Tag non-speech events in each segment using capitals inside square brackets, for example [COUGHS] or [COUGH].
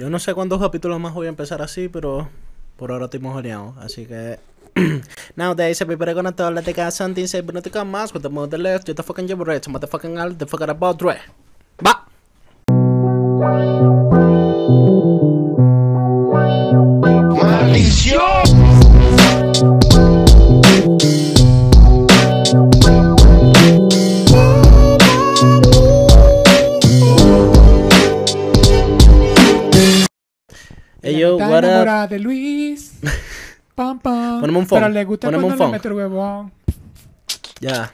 Yo no sé cuántos capítulos más voy a empezar así, pero por ahora estoy mojoneado. Así que. Nowadays, everybody gonna tell that they got something say, but not to come mask with the mother left. You the fucking gibberish, motherfucking all the fucking about right. Va. De Luis. [LAUGHS] Pam, pam. Poneme un phone, Pero le gusta poneme un cuando phone. le mete el huevón. Ya.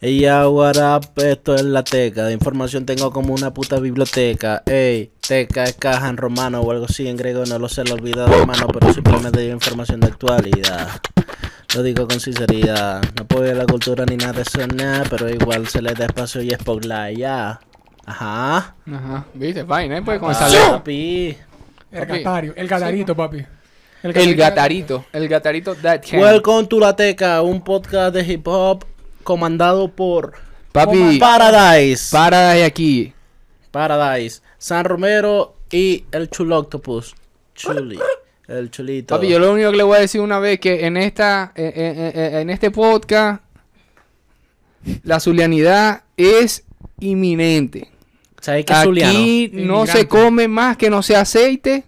Ella, what up, esto es la teca. De información tengo como una puta biblioteca. Ey, teca es caja en romano o algo así en griego, no lo sé, lo he olvidado hermano, pero simplemente digo información de actualidad. Lo digo con sinceridad. No apoyo la cultura ni nada de eso, nada, pero igual se le da espacio y es por la ya. Ajá. Ajá, viste, vaina, ¿eh? Con esa letra. papi. El Papi. gatario. El gatarito, papi. El gatarito, el gatarito that can. Welcome to La Teca, un podcast de hip hop comandado por Papi, Paradise. para de aquí. Paradise, San Romero y el Chuloctopus. Chuli, el chulito. Papi, yo lo único que le voy a decir una vez que en esta, eh, eh, eh, en este podcast, la zulianidad es inminente. ¿Sabes qué es zuliano? Aquí no Inmigrante. se come más que no sea aceite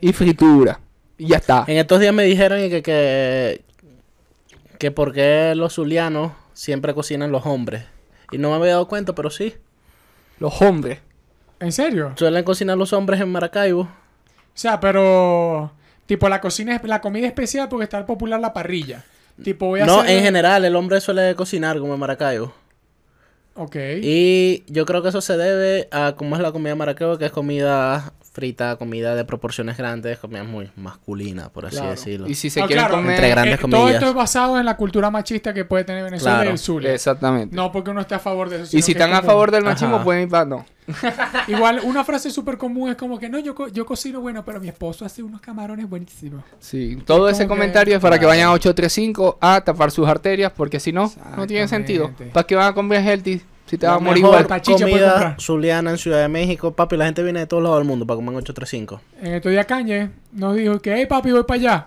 y fritura. Y ya está. En estos días me dijeron que, que, que por qué los zulianos siempre cocinan los hombres. Y no me había dado cuenta, pero sí. Los hombres. ¿En serio? Suelen cocinar los hombres en Maracaibo. O sea, pero... Tipo, la cocina es la comida especial porque está popular la parrilla. Tipo, voy a No, hacer... en general, el hombre suele cocinar como en Maracaibo. Ok. Y yo creo que eso se debe a cómo es la comida Maracaibo, que es comida frita, comida de proporciones grandes, comida muy masculina, por así Claro. decirlo. Y si se No, quieren claro, comer... Entre grandes Eh, Todo esto es basado en la cultura machista que puede tener Venezuela Claro. y el Zulia. Exactamente. No porque uno esté a favor de eso. y si están es a favor del machismo, Ajá. pueden ir para... No. [LAUGHS] Igual, una frase súper común es como que no, yo, co- yo cocino bueno, pero mi esposo hace unos camarones buenísimos. Sí, todo ese que- comentario es para que vayan a 835 a tapar sus arterias, porque si no, no tiene sentido. ¿Para qué van a comer healthy si te vas a morir igual? Comida zuliana en Ciudad de México. Papi, la gente viene de todos lados del mundo para comer en 835. En estos días Cañe nos dijo que, hey papi, voy para allá.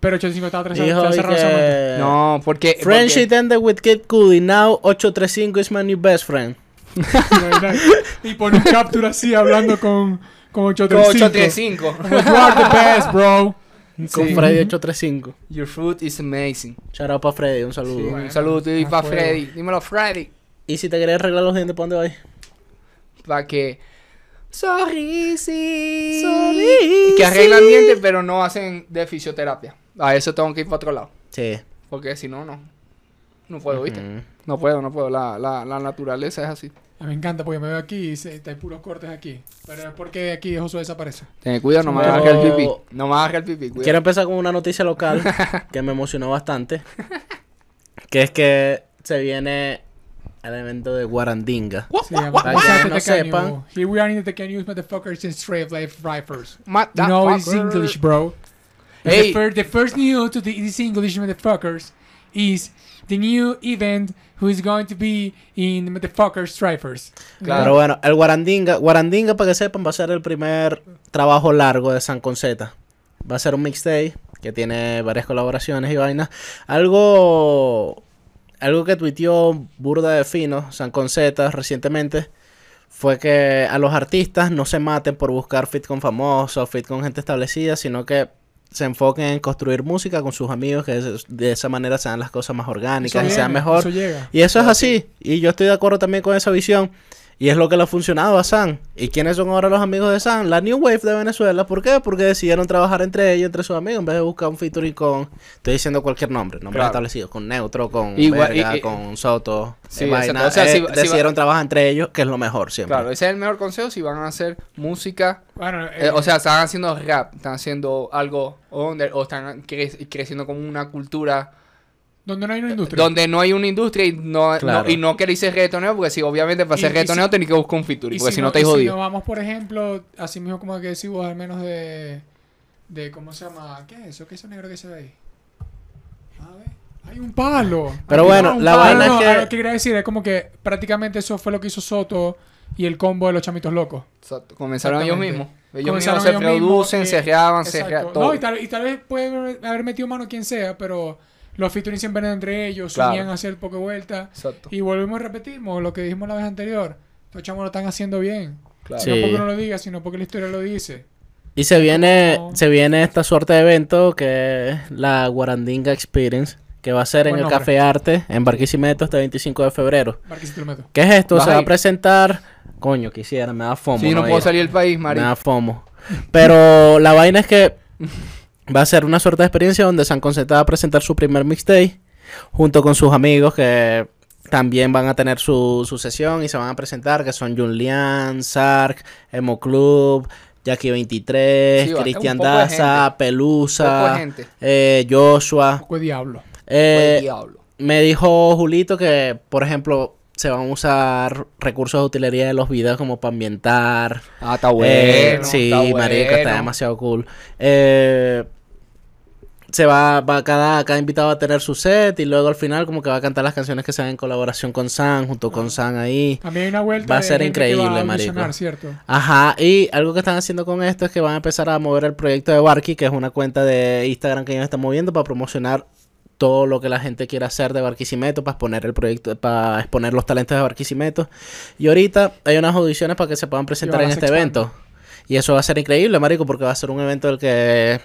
Pero 85 estaba momento. que... No, porque... Friendship ended with Kid Cudi. Now 835 is my new best friend. [LAUGHS] y pone un capture así hablando con, con porque- 835. 835. Como, you are the best, bro. Con Sí. Freddy 835. Your food is amazing. Shout out para Freddy, un saludo. Sí, Bueno, un saludo a para fuego. Freddy. Dímelo, Freddy. Y si te querés arreglar los dientes, ¿para dónde vas? Para que... Sorrisi. Sorrisi. Que arreglan dientes, pero no hacen de fisioterapia. A eso tengo que ir para otro lado. Sí. Porque si no, no. No puedo, ¿viste? No puedo, no puedo. La, la, la naturaleza es así. A mí me encanta porque me veo aquí y se, hay puros cortes aquí. Pero es porque aquí Josué desaparece. Ten cuidado, no me Pero- hagas el pipí. No me hagas el pipí, cuidado. Quiero empezar con una noticia local [LAUGHS] que me emocionó bastante. Que es que se viene el evento de Guarandinga. Sí, Para que no sepan. Here we are in the Tecaños, motherfuckers and straight life rifles. Mata No, it's English, bro. Hey. The, fir- the first news to the, this English motherfuckers is the new event who is going to be in the motherfuckers strifers. Claro. Pero bueno, el Guarandinga, Guarandinga, para que sepan, va a ser el primer trabajo largo de San Conceta. Va a ser un mixtape que tiene varias colaboraciones y vainas. Algo, algo que tuiteó Burda de Fino, San Conceta, recientemente, fue que a los artistas no se maten por buscar fit con famosos, fit con gente establecida, sino que se enfoquen en construir música con sus amigos, que de- de esa manera sean las cosas más orgánicas y sean mejor. Eso llega. Y eso es así. Y yo estoy de acuerdo también con esa visión. Y es lo que le ha funcionado a San. ¿Y quiénes son ahora los amigos de San? La New Wave de Venezuela. ¿Por qué? Porque decidieron trabajar entre ellos, entre sus amigos, en vez de buscar un featuring con... Estoy diciendo cualquier nombre, nombre Claro. establecido. Con Neutro, con Igual- Verga, y- y- con Soto. Sí, eh, vaina. exacto. O sea, Eh, si- si va- decidieron trabajar entre ellos, que es lo mejor siempre. Claro, ese es el mejor consejo si van a hacer música. Bueno, eh, eh, o sea, están haciendo rap, están haciendo algo under, o están cre- creciendo como una cultura donde no hay una industria. donde no hay una industria y no, Claro. no- y no queréis ser reggaetonero, porque si obviamente para ser reggaetonero si- tenéis que buscar un featuring, porque si no y estáis si jodidos. nos vamos, por ejemplo, así mismo como que decimos, al menos de, de, ¿cómo se llama? ¿Qué es eso? ¿Qué es eso negro que se ve ahí? A ver, Hay un palo. Pero Hay bueno, la palo. vaina es No, que- que quería decir es como que prácticamente eso fue lo que hizo Soto y el combo de los chamitos locos. Exacto. Comenzaron ellos mismos. Ellos Comenzaron mismos se ellos mismos, producen, eh, se reaban, se reaban, todo. No, y tal, y tal vez puede haber- haber metido mano quien sea, pero los featuring siempre eran entre ellos, Claro. unían a hacer poco vuelta. Exacto. Y volvemos a repetimos lo que dijimos la vez anterior. Estos chamos lo están haciendo bien. Claro. Sí. No porque uno lo diga, sino porque la historia lo dice. Y se viene, No. se viene esta suerte de evento que es la Guarandinga Experience, que va a ser en Buen el nombre. Café Arte en Barquisimeto este 25 de febrero. Barquisito lo meto. ¿Qué es esto? ¿Vas Se va ahí? a presentar... Coño, quisiera, me da fomo. Sí, no puedo ir. salir del país, Me Mari. da fomo. Pero la vaina es que [LAUGHS] va a ser una suerte de experiencia donde San Conceta va a presentar su primer mixtape junto con sus amigos que también van a tener su, su sesión y se van a presentar, que son Julian, Sark, Emo Club, Jackie 23, Sí, Cristian Daza, gente. Pelusa, eh, Joshua. Poco de diablo. Eh, diablo. me dijo Julito que, por ejemplo, se van a usar recursos de utilería de los videos como para ambientar. Ah, está bueno. Eh, sí, está marico, está demasiado cool. Eh, se va, va cada, cada invitado a tener su set y luego al final como que va a cantar las canciones que sean en colaboración con San, junto con San ahí. También hay una vuelta. Va a ser increíble, va a marico. ¿cierto? Ajá, y algo que están haciendo con esto es que van a empezar a mover el proyecto de Barky, que es una cuenta de Instagram que ellos están moviendo para promocionar todo lo que la gente quiera hacer de Barquisimeto, para exponer el proyecto, para exponer los talentos de Barquisimeto. Y ahorita hay unas audiciones para que se puedan presentar en este evento. Y eso va a ser increíble, marico, porque va a ser un evento al que,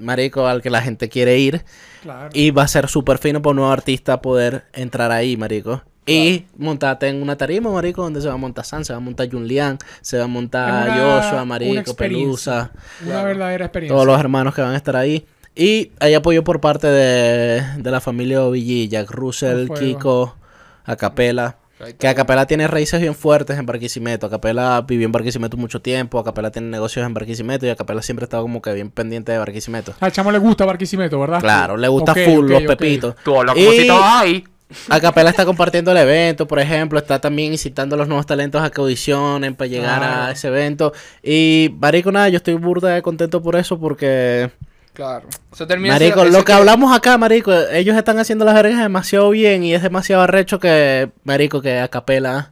marico, al que la gente quiere ir. Claro. Y va a ser súper fino para un nuevo artista poder entrar ahí, marico. Y montarte en una tarima, marico, donde se va a montar San, se va a montar Junlian, se va a montar una- Joshua, una marico, experiencia. Pelusa, Una Claro. verdadera experiencia. todos los hermanos que van a estar ahí. Y hay apoyo por parte de, de la familia Ovilli, Jack Russell. Kiko, Acapela. Que Acapela tiene raíces bien fuertes en Barquisimeto. Acapela vivió en Barquisimeto mucho tiempo. Acapela tiene negocios en Barquisimeto. Y Acapela siempre ha estado como que bien pendiente de Barquisimeto. Al chamo le gusta Barquisimeto, ¿verdad? Claro, le gusta full los pepitos. Tú hablas Y- como si estabas ahí. Acapela está compartiendo el evento, por ejemplo, está también incitando a los nuevos talentos a que audicionen para llegar a ese evento. Y, marico, nada, yo estoy burda de contento por eso porque, Claro. Eso termina marico, siendo- lo que hablamos acá, marico, ellos están haciendo las vergas demasiado bien y es demasiado arrecho que, marico, que Acapela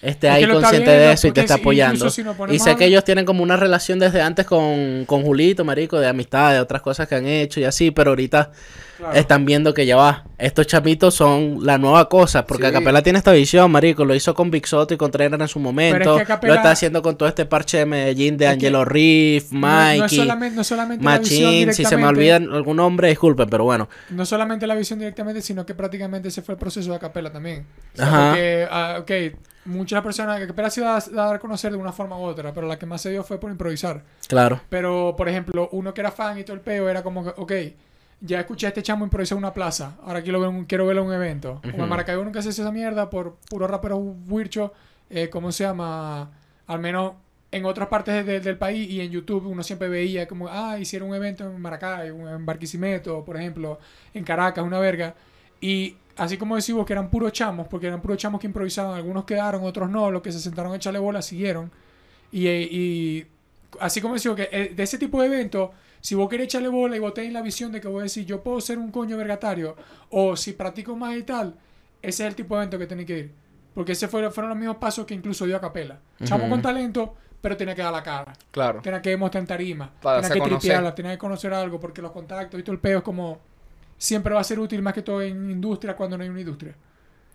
esté Es ahí consciente de eso y te está apoyando. si Y sé a- que ellos tienen como una relación desde antes con, con Julito, marico, de amistad, de otras cosas que han hecho y así, pero ahorita Claro. están viendo que ya va. Estos chapitos son la nueva cosa. Porque Sí. Acapela tiene esta visión, marico. Lo hizo con Big Soto y con Trainer en su momento. que Acapela- Lo está haciendo con todo este parche de Medellín de Es que Angelo Riff, No- no, es Mikey, solamente, no solamente la visión Machín. Si se me olvidan algún nombre, disculpen, pero bueno. No solamente la visión directamente, sino que prácticamente ese fue el proceso de Acapela también. O sea, Ajá. Porque, ah, ok, muchas personas que Acapela se iba a dar a conocer de una forma u otra, pero la que más se dio fue por improvisar. Claro. Pero, por ejemplo, uno que era fan y todo el peo era como que, ok, ya escuché a este chamo improvisar una plaza, ahora quiero, ver un- quiero verlo en un evento. O en Maracaibo nunca se hace esa mierda por puro rapero huircho, eh, ¿cómo se llama? Al menos en otras partes de- del país y en YouTube uno siempre veía como, ah, hicieron un evento en Maracaibo, en Barquisimeto, por ejemplo, en Caracas, una verga. Y así como decimos que eran puros chamos, porque eran puros chamos que improvisaban, algunos quedaron, otros no, los que se sentaron a echarle bola siguieron. Y, eh, y así como decimos que eh, de ese tipo de eventos, si vos querés echarle bola y vos tenés la visión de que vos decís, yo puedo ser un coño vergatario, o si practico más y tal, ese es el tipo de evento que tenés que ir. Porque ese fue, fueron los mismos pasos que incluso dio a Capela. Chamo con talento, pero tenía que dar la cara. Claro. Tenía que demostrar en tarima. Para tenía que conocer. tripearla, tenía que conocer algo, porque los contactos y todo el peo es como... Siempre va a ser útil más que todo en industria cuando no hay una industria.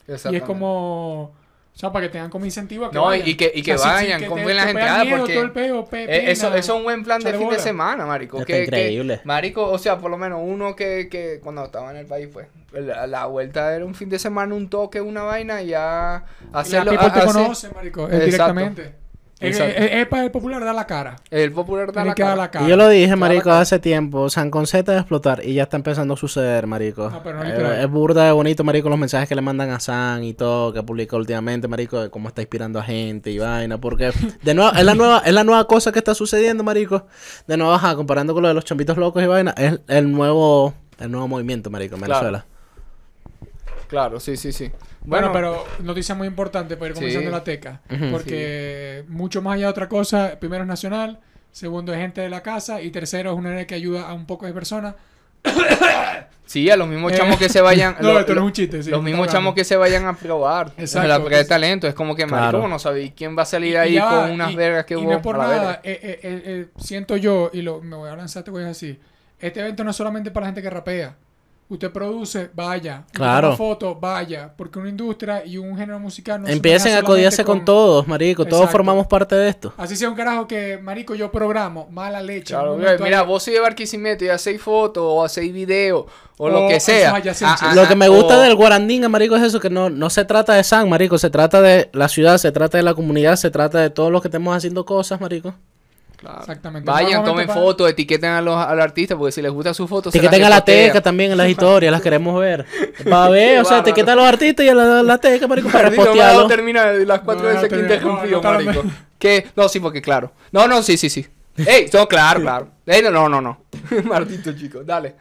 Y es como... O sea, para que tengan como incentivo a que No, y- vayan. y que- y que O sea, si- vayan, si compren las entradas, porque- todo el peo, pe- Eh, eso, eso es un buen plan de fin de semana, marico. Está Que, que- increíble. marico, o sea, por lo menos uno que, que cuando estaba en el país, pues, la, la vuelta era un fin de semana, un toque, una vaina, y ya Y la hacerlo. people te hace- conoce, marico, es directamente. Es, Exacto. es- es para el popular dar la cara. El popular da la que cara. la cara. Y yo lo dije, marico, hace tiempo. San Conceta de explotar y ya está empezando a suceder, marico. No, pero no Eh, es burda de bonito, marico, los mensajes que le mandan a San y todo, que publica últimamente, marico, de cómo está inspirando a gente y vaina. Porque, de nuevo, es la nueva, es la nueva cosa que está sucediendo, marico. De nuevo, ajá, comparando con lo de los champitos locos y vaina, es el nuevo, el nuevo movimiento, marico, en. Venezuela. Claro, sí, sí, sí. Bueno, pero noticia muy importante para ir Sí. comenzando la teca. Porque mucho más allá de otra cosa, primero es nacional, segundo es gente de la casa y tercero es una área que ayuda a un poco de personas. [COUGHS] Sí, a los mismos Eh, chamos que se vayan. [LAUGHS] No, lo- lo- es un chiste, sí, los mismos chamos que se vayan a probar. Exacto, La prueba de talento. Es como que, marico, Claro. no sabéis quién va a salir Y ahí ya con unas y- vergas que y vos. no por a la nada, eh, eh, eh, siento yo, y lo, me voy a lanzar este güey así. Este evento no es solamente para la gente que rapea. Usted produce, vaya. Claro. toma fotos, vaya. Porque una industria y un género musical no se Empiecen a codiarse con todos, marico. Todos formamos parte de esto. Así sea un carajo que, marico, yo programo, mala leche. Claro, mira, ahí- vos sois de Barquisimeto y hacéis fotos o hacéis videos o, O lo que sea. Ah, ah, Lo que me ah, gusta o- del Guarandinga, marico, es eso, que no, no se trata de San, marico, se trata de la ciudad, se trata de la comunidad, se trata de todos los que estemos haciendo cosas, marico. Claro. Exactamente. Vayan, tomen fotos, etiqueten a los, al artista porque si les gusta su foto, se Etiqueten las a la teca también en las historias, las queremos ver. [LAUGHS] Para ver, o sea, etiqueta a los artistas y a la, la teca, marico, para repostearlo. terminar las cuatro No, veces no, que termina, interrumpido, no, no, marico. no. Que, no, sí, porque claro. No, no, sí, sí, sí. Ey, no, claro, claro. Ey, no, no, no, no. [LAUGHS] Maldito chico, dale.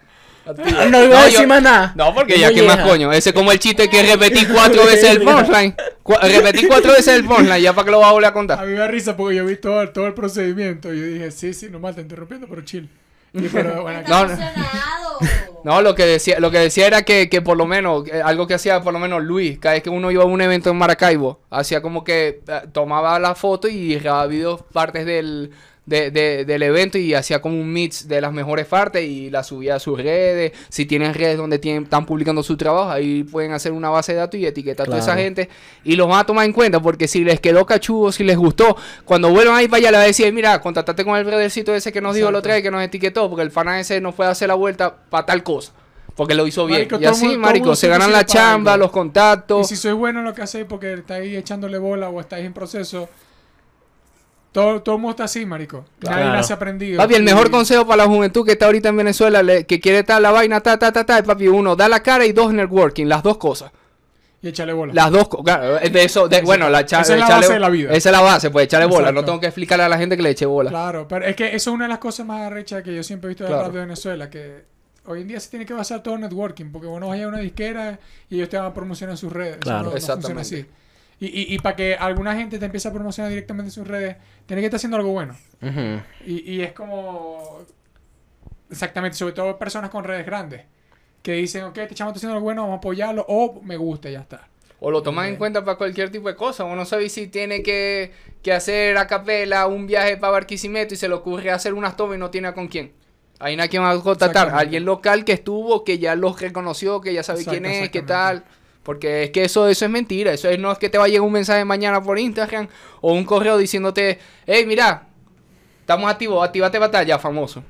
Activa. No iba a decir más nada. No, porque ya que más coño. Ese es como el chiste que repetí cuatro veces el [LAUGHS] punchline. Cu- repetí cuatro veces el punchline, ya para que lo vas a volver a A contar. mí me da risa porque yo vi todo, todo el procedimiento. Y yo dije, sí, sí, normal, te interrumpiendo, pero chill. Y pero, bueno, No, no. [LAUGHS] No, lo que decía, lo que decía era que, que por lo menos, eh, algo que hacía por lo menos Luis, cada vez que uno iba a un evento en Maracaibo, hacía como que eh, tomaba la foto y grababa videos, partes del, de- de- del evento y hacía como un mix de las mejores partes y las subía a sus redes. Si tienen redes donde tienen, están publicando su trabajo, ahí pueden hacer una base de datos y etiquetar a toda esa gente y los van a tomar en cuenta porque si les quedó cachudo, si les gustó, cuando vuelvan ahí para allá le va a decir, mira, contactate con el brothercito ese que nos dijo lo Exacto. otra vez que nos etiquetó porque el fan ese no fue a hacer la vuelta para tal cosa. Porque lo hizo bien. Marico, y el así, mundo- el marico, se ganan la chamba, algo. los contactos. Y si sois bueno en lo que hacéis porque estáis echándole bola o estáis en proceso, todo, todo el mundo está así, marico. Nadie Claro. nace aprendido. Papi, el mejor consejo para la juventud que está ahorita en Venezuela, le- que quiere estar la vaina, ta, ta, ta, ta, es, papi, uno, da la cara y dos, networking, las dos cosas. Y échale bola. Las dos cosas, claro, de eso, de, bueno, la esa es la echarle- base de la vida. Esa es la base, pues echarle bola, no tengo que explicarle a la gente que le eche bola. Claro, pero es que eso es una de las cosas más arrechas que yo siempre he visto del Claro. rap de Venezuela, que hoy en día se tiene que basar todo en networking, porque vos no vayas a una disquera y ellos te van a promocionar sus redes. Eso Claro. no- no funciona así. Y, y, y para que alguna gente te empiece a promocionar directamente en sus redes, tiene que estar haciendo algo bueno. Y, y es como. Exactamente, sobre todo personas con redes grandes. Que dicen, ok, este chamo está haciendo algo bueno, vamos a apoyarlo. O me gusta, y ya está. O lo toman en cuenta para cualquier tipo de cosa. Uno sabe si tiene que, que hacer a capela un viaje para Barquisimeto y se le ocurre hacer unas tomas y no tiene a con quién. Ahí nadie va a contratar. Alguien local que estuvo, que ya los reconoció, que ya sabe Exacto, quién es, qué exactamente. tal. Porque es que eso, eso es mentira. Eso es, no es que te va a llegar un mensaje mañana por Instagram o un correo diciéndote, hey, mira, estamos activos, activate batalla, famoso.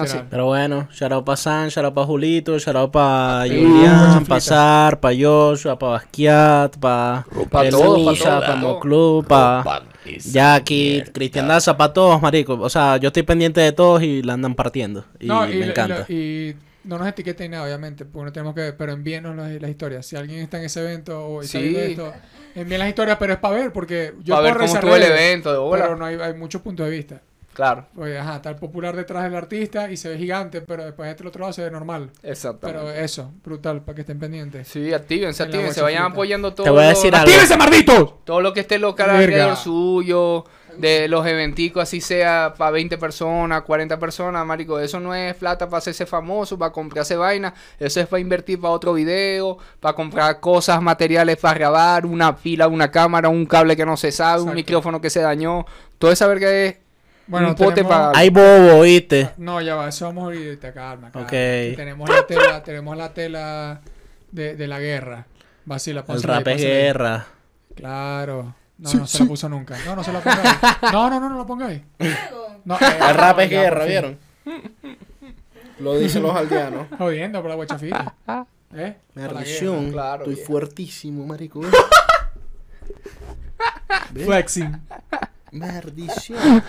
Así. Pero bueno, shout out para San, shout out para Julito, shout out para Sí, Julián, para Sar, para Joshua, para Basquiat, para Pa' todos, para. Moclub, para Jackie, Cristian Daza, para todos, marico. O sea, yo estoy pendiente de todos y la andan partiendo. Y no, me y, encanta. y- y no nos etiqueten nada, obviamente, porque no tenemos que pero envíenos las, las historias. Si alguien está en ese evento o está Sí. viendo esto, envíen las historias, pero es para ver, porque yo Para ver cómo estuvo el evento, de bola. Pero no hay, hay muchos puntos de vista. Claro, Oye, ajá, está el popular detrás del artista y se ve gigante, pero después este otro lado se ve normal. exactamente. Pero eso, brutal, para que estén pendientes. Sí, actívense, actívense, vayan apoyando todo. Te voy a lo- decir algo. ¡Actívense, malditos! Todo lo que esté local alrededor suyo, de los eventicos, así sea para 20 personas, 40 personas, marico, eso no es plata para hacerse famoso, para comprarse vaina, eso es para invertir para otro video, para comprar cosas, materiales para grabar, una pila, una cámara, un cable que no se sabe, un micrófono que se dañó, toda esa verga es Bueno, un pote tenemos- para... Hay bobo, ¿oíste? No, ya va, eso vamos ahorita, calma, calma. Ok. Que Tenemos la tela, tenemos la tela de, de la guerra. Vacila, El rap es guerra. Claro. No, no se la puso nunca. No, no se la pongáis. [LAUGHS] No, no, no, no la pongáis. No, [LAUGHS] El rap es guerra. ¿vieron? Lo dicen los aldeanos. [LAUGHS] Jodiendo por la guachafita. ¿Eh? Claro, Estoy viejo. fuertísimo, marico. Flexing. Maldición.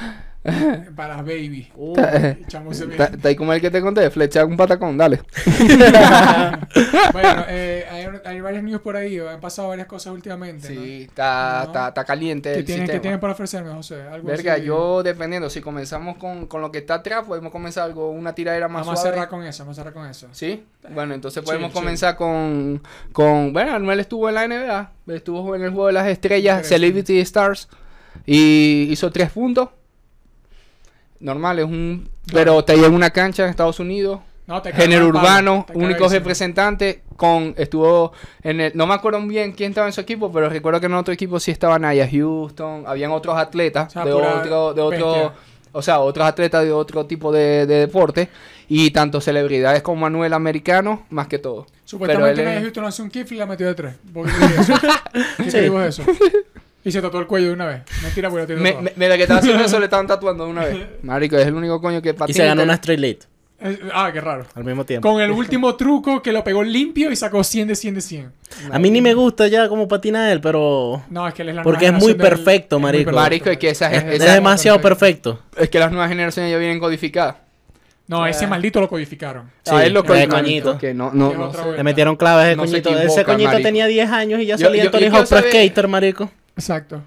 [LAUGHS] Para baby. [LAUGHS] Oh. Está está ahí como el que te conté, flecha un patacón, dale. [LAUGHS] Bueno, eh, hay, hay varias news por ahí. Han pasado varias cosas últimamente. Sí, está, No. está, está caliente ¿Qué el tienen, ¿Qué sistema. tienen para ofrecerme, José? Algo Verga, así? yo dependiendo, si comenzamos con, con lo que está atrás, podemos comenzar algo, una tiradera más Vamos a suave. cerrar con eso, vamos a cerrar con eso. ¿Sí? Bueno, entonces podemos chill. comenzar con, con... Bueno, Anuel estuvo en la NBA, estuvo en el Juego de las Estrellas. Celebrity Stars, y hizo tres puntos. Normal, es un... Pero te lleva una cancha en Estados Unidos, No, te género urbano, te único representante con estuvo en el no me acuerdo bien quién estaba en su equipo, pero recuerdo que en otro equipo sí estaba Naya Houston, habían otros atletas O sea, de otro de otro bestia. o sea, otros atletas de otro tipo de, de deporte y tanto celebridades como Manuel americano, más que todo. Supuestamente Naya Houston hace un kiff y la metió de tres. [LAUGHS] ¿Por [LAUGHS] qué Sí. eso? [LAUGHS] Y se tatuó el cuello de una vez. Mentira, porque lo tiene Me, mira que estaba haciendo eso le estaban tatuando de una vez. [LAUGHS] Marico, es el único coño que Y patina. se ganó una Straight Lead Eh, Ah, qué raro. al mismo tiempo. Con el [LAUGHS] último truco que lo pegó limpio y sacó 100 de 100 de 100. A mí ni me gusta ya cómo patina él, pero... No, es que él es la Porque nueva es muy del- perfecto, es muy marico. perfecto. Marico, es que esa, Es, esa- es demasiado perfecto. es que las nuevas generaciones ya vienen codificadas. No, ese maldito lo codificaron. Sí, a él lo de codificaron, coñito. Que no, no, no sé. Le metieron claves de No se coñito. Ese coñito marico. tenía 10 años y ya Yo- salía yo- Tony Hawk Pro Skater, marico. Exacto.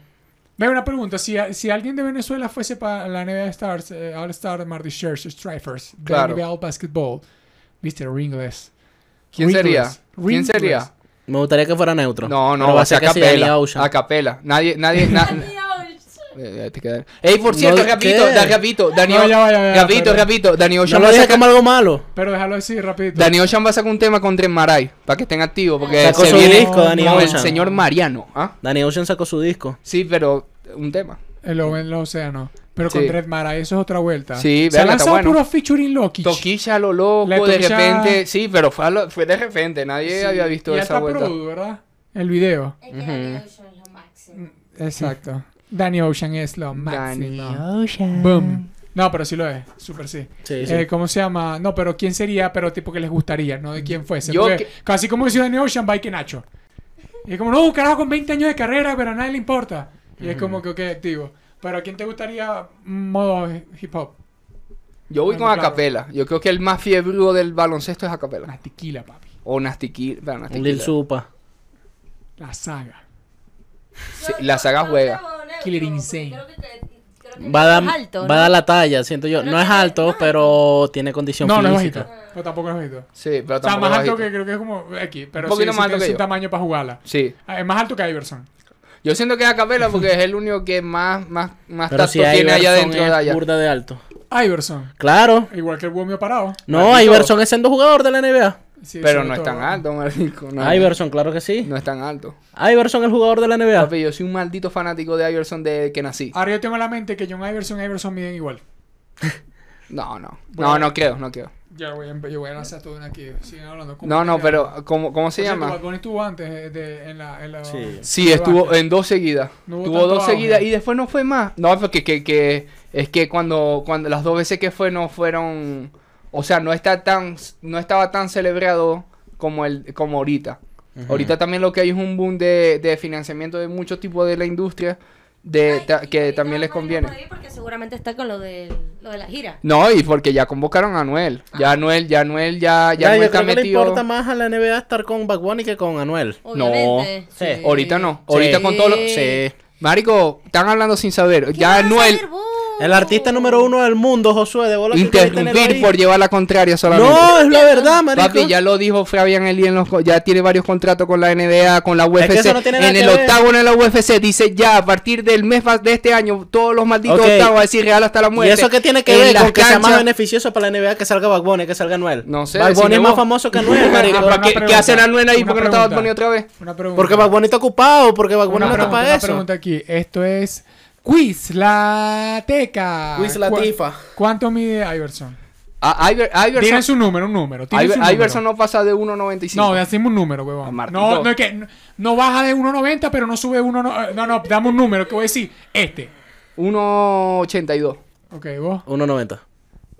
Me una pregunta. Si, si alguien de Venezuela fuese para la NBA Stars, eh, All-Star Marty Scherzer Strikers, de Claro. NBA Basketball, Mr. Ringles. ¿Quién Ringles. sería? ¿Quién sería? Me gustaría que fuera neutro. No, no, va a ser. A capela. Nadie, nadie, [LAUGHS] na- Eh, eh, te queda- Ey, por cierto, No, rapidito, da, rapidito, Dani No, ya ya ya rapidito, rapidito, Dani No Ocean lo va a sacar, como algo malo. Pero déjalo así, rapidito. Dani Ocean va a sacar un tema con Tren Maray, para que estén activos, porque Sacó se su viene disco, Danny con el Ocean. señor Mariano, ¿ah? Danny Ocean sacó su disco. Sí, pero un tema. En lo- en el océano. Pero con Sí. Dread Mara, eso es otra vuelta. Sí, Se ha está lanzado bueno. puro featuring Loki. Toquilla lo loco, de toquilla- repente, sí, pero fue, lo- fue de repente, nadie había visto y esa alta vuelta. produ, ¿verdad? El video. Es que Danny Ocean es lo máximo. Danny Ocean. Boom. No, pero sí lo es. Súper sí. Sí, sí. Eh, ¿Cómo se llama? No, pero ¿quién sería? Pero tipo que les gustaría, no de quién fuese. Yo que- Casi como decía Danny Ocean, va y que Nacho. Y es como, no, carajo con 20 años de carrera, pero a nadie le importa. Y es como que, ok, activo. Pero ¿a quién te gustaría modo hip hop? Yo voy Ah, con claro. Acapela. Yo creo que el más fiebrudo del baloncesto es Acapela. La tequila, papi. O Nastiquil. Pero Un Nastiquil. Lil Supa. La saga. Sí, la saga juega. Killer Insane. Va a dar, Es alto, va a ¿no? dar la talla, siento yo. Pero No es alto, no es pero tiene condición No, no es física. bajito. Pero tampoco es bajito. Sí, pero O sea, tampoco más es alto bajito. que creo que es como X. Pero Un poquito sí, más alto que yo. tamaño para jugarla. Sí. Es más alto que Iverson. Yo siento que es Acapela porque es el único que más, más, más Pero tacto si tiene allá Iverson dentro de es allá. burda de alto. Iverson. Claro. Igual que el mío parado. No. Iverson es siendo jugador de la NBA. Sí, Pero no es tan alto, marico. No, Iverson, claro que sí. No es tan alto. Iverson es jugador de la NBA. Papi, yo soy un maldito fanático de Iverson desde que nací. Ahora yo tengo en la mente que John Iverson y Iverson miden igual. [LAUGHS] No, no. Bueno. No, no creo, no creo. Ya voy a, yo voy a lanzar todo en aquí. Siguen hablando. No, no, pero ¿cómo, cómo se llama? Bad Bunny estuvo antes de, de- en la... En la Sí. Sí, estuvo en dos seguidas. No Tuvo dos auge. seguidas y después no fue más. No, porque que, que, es que cuando, cuando las dos veces que fue no fueron... O sea, no está tan no estaba tan celebrado como el como ahorita. Ahorita también lo que hay es un boom de, de financiamiento de muchos tipos de la industria de, Ay, ta- que también les no conviene. Porque seguramente está con lo, del, lo de la gira. No, y porque ya convocaron a Anuel. Ya Anuel, ya Anuel, ya, ya Ya, Anuel yo está que le metido. importa más a la NBA estar con Bad Bunny que con Anuel. Obviamente. sí. Ahorita no. Ahorita con todo lo... Sí. Marico, están hablando sin saber. ¿Qué Ya a Anuel... saber vos? El artista número uno del mundo, Josué, de bola Interrumpir por llevar la contraria solamente. No, es la verdad, marico. Papi, ya lo dijo Fabián Eli en los ya tiene varios contratos con la NBA, con la UFC. que eso no tiene nada en que el ver. octágono de la UFC dice ya a partir del mes de este año todos los malditos Ok. octavos a decir Real hasta la ¿Y muerte. eso qué tiene que En ver con que sea más beneficioso para la NBA que salga Bad Bunny que salga Anuel? No sé, Bad Bunny es más vos. famoso que Anuel, marico. Ah, ¿Para Una qué, qué hacen Anuel ahí? una ¿Por qué no estaba pregunta. Bunny otra vez? Una pregunta. Porque Bad Bunny está ocupado, porque Bad Bunny Una no está para una eso. pregunta aquí. Esto es Quiz la Teca. Quiz la ¿Cu- tifa. ¿Cuánto mide Iverson? Ah, Iver- Iverson, Tiene su número, un número. tiene Iver- su número. Iverson no pasa de 1.95. No, decimos un número, huevón. Ah, no, no es que no, no baja de 1.90, pero no sube 1. No, no, no, dame un número que voy a decir. Este. 1.82. Ok, vos. 1.90.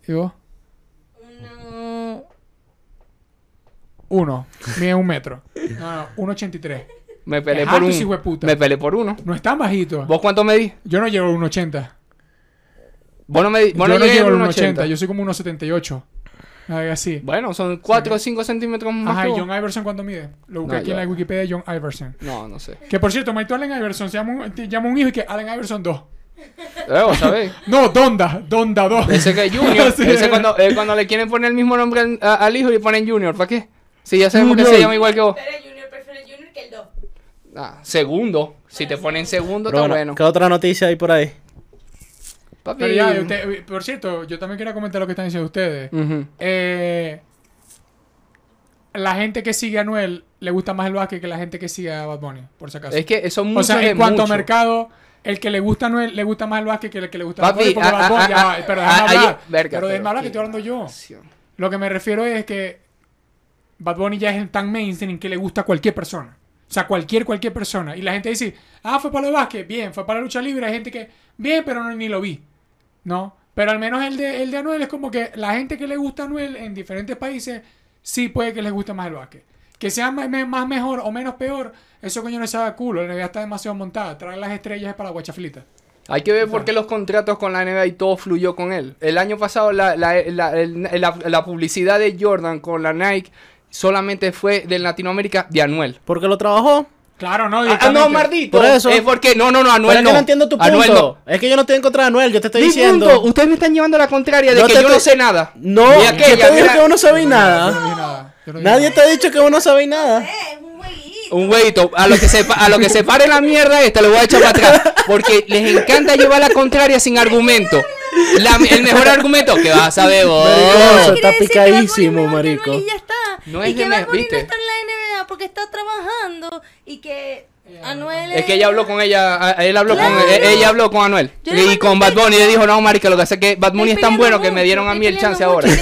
¿Y vos? Uno- Uno. Mide un metro. No, no, 1.83. Me peleé por alto un. Me peleé por uno. No es tan bajito. ¿Vos cuánto medís? Yo no llego a 1.80. Vos no medís. Vos Yo no no llego a a 1.80. 1.80. Yo soy como 1.78. Algo así. Bueno, son 4 o 5 centímetros más Ajá, ¿y. John Iverson cuánto mide? Lo busqué No, aquí en la Wikipedia John Iverson. No, no sé. Que por cierto, Maito Allen Iverson se llama un, llama un hijo y que Allen Iverson 2. Eh, vos sabés. [LAUGHS] No, Donda, Donda 2. Ese que es [LAUGHS] Junior. Sí. Ese cuando, eh, cuando le quieren poner el mismo nombre al, hijo y le ponen Junior. ¿Para qué? Si ya sabemos que se llama igual que vos. Pero Junior prefiere Junior que el 2. Ah, segundo. Si te ponen segundo, Pero está bueno, bueno. ¿qué otra noticia hay por ahí? Papi. Pero ya, usted- por cierto, yo también quería comentar lo que están diciendo ustedes. Eh, la gente que sigue a Anuel le gusta más el básquet que la gente que sigue a Bad Bunny, por si acaso. Es que son o muchos sea, de en cuanto muchos. a mercado, el que le gusta a Anuel le gusta más el básquet que el que le gusta a Bad Papi, Bunny. Porque a- Bad Bunny, a- ya a- va, pero déjame ayer- hablar. verga, pero déjame hablar que estoy hablando yo. Lo que me refiero es que Bad Bunny ya es tan mainstream que le gusta a cualquier persona. O sea, cualquier, cualquier persona. Y la gente dice, ah, fue para el básquet, bien, fue para la lucha libre. Hay gente que, bien, pero no, ni lo vi. ¿No? Pero al menos el de, el de Anuel es como que la gente que le gusta a Anuel en diferentes países sí puede que les guste más el básquet. Que sea me- más mejor o menos peor, eso coño no se da culo. La NBA está demasiado montada. Traer las estrellas es para la guachaflita. Hay que ver por qué los contratos con la NBA y todo fluyó con él. El año pasado la, la- la- la publicidad de Jordan con la Nike solamente fue de Latinoamérica de Anuel. Porque lo trabajó. Claro, no, Ah, directamente. no, maldito. Por eso. Es porque, no, no, no, Anuel Pero es no. que no entiendo tu punto. Anuel no. Es que yo no estoy en contra de Anuel, yo te estoy Mi diciendo. punto, ustedes me están llevando a la contraria de No que yo no sé nada. No, Y ¿quién aquella, te mira, que uno sabe Yo nada? no dije nada. Yo no dije Nadie nada. te ha dicho que uno sabe nada. Eh, un huevito, a lo que se a lo que se pare la mierda esta, le voy a echar para atrás. Porque les encanta llevar la contraria sin argumento. La- el mejor argumento que vas a saber vos. Marico, Quiere está picadísimo, marico. Y. No y es que Bad Bunny ¿viste? no está en la NBA porque está trabajando y que Anuel Es que ella habló con ella, él habló Claro. con, ella habló con Anuel Yo y con Bad. Bunny le dijo, no, marica, lo que hace es que Bad Bunny es tan bueno que me dieron a mí el chance ahora. [LAUGHS]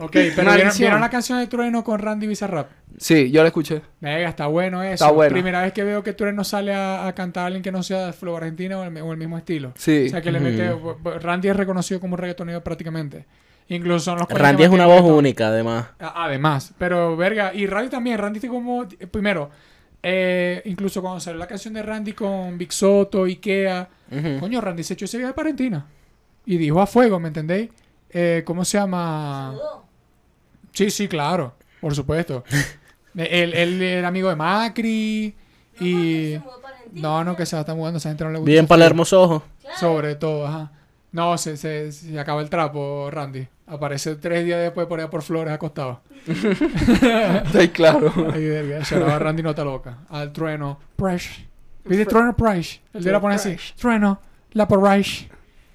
Ok, pero ¿vieron, vieron la canción de Trueno con Randy Bizarrap? Sí, yo lo escuché. Venga, está bueno eso. Está bueno. Primera vez que veo que Trueno sale a, a cantar a alguien que no sea de Flow Argentina o el, o el mismo estilo. Sí. O sea, que le mete... Randy es reconocido como reggaetonero prácticamente. Incluso son los Randy es una voz única, además. A- Además, pero verga, y Randy también, Randy tiene como, primero, eh, incluso cuando salió la canción de Randy con Big Soto, Ikea, coño, Randy se echó ese viaje para Argentina. Y dijo a fuego, ¿me entendéis? Eh, ¿Cómo se llama? Sí, sí, claro, por supuesto. [LAUGHS] él, él era amigo de Macri y... Para. No, no, que se la está mudando, esa gente no le gusta. En ese frío. Palermo Sojo. Sobre todo, ajá. No, se, se, se acaba el trapo, Randy. Aparece tres días después por allá por Flores acostado. [LAUGHS] Estoy claro. Ay, verga, se la Randy nota loca. Al trueno. Price. ¿Viste trueno Price? El de la pone así. Trueno. La Price.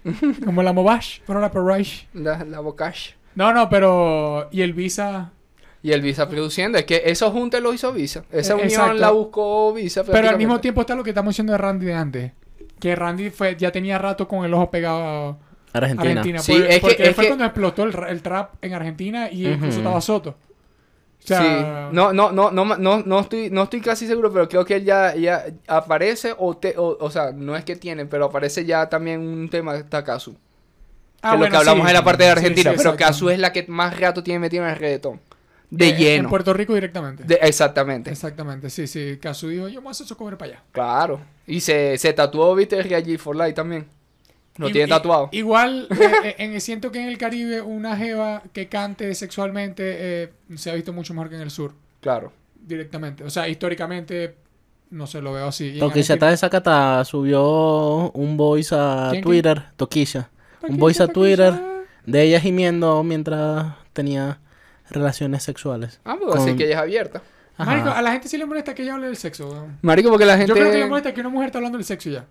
[LAUGHS] Como la Mobash, pero la Price. La, la bocash. No, no, pero. Y el Visa. Y el Visa produciendo. Es que eso junte lo hizo Visa. Esa Eh, unión exacto. la buscó Visa. Pero al mismo tiempo está lo que estamos diciendo de Randy de antes. Que Randy fue, ya tenía rato con el ojo pegado a Argentina. Argentina. Sí, porque es que- porque es fue que- cuando explotó el, el trap en Argentina y incluso estaba Soto. O sea, sí. No, no, no, no, no, no estoy, no estoy casi seguro, pero creo que él ya, ya aparece o, te, o, o sea, no es que tiene, pero aparece ya también un tema de Takasu. Ah, que es lo bueno, que hablamos sí. en la parte de Argentina, sí, pero. Kazu es la que más rato tiene metido en el reggaetón. De Eh, lleno. En Puerto Rico directamente. De- exactamente. Exactamente, sí, sí. Casu dijo, yo me voy a hacer eso cobre para allá. Claro. Y se, se tatuó, viste, el for Life también. Lo Y- tiene tatuado. Igual, [LAUGHS] eh, eh, en, siento que en el Caribe una jeva que cante sexualmente eh, se ha visto mucho mejor que en el sur, Claro. directamente. O sea, históricamente, no sé, lo veo así. Toquilla de Zacatá subió un voice a ¿Quién, quién? Twitter. Toquilla. Un voice a Twitter de ella gimiendo mientras tenía relaciones sexuales. Ah, pues así que ella es abierta. Ajá. Marico, a la gente sí le molesta que ella hable del sexo. weón. Marico, porque la gente... Yo creo que le molesta que una mujer está hablando del sexo ya.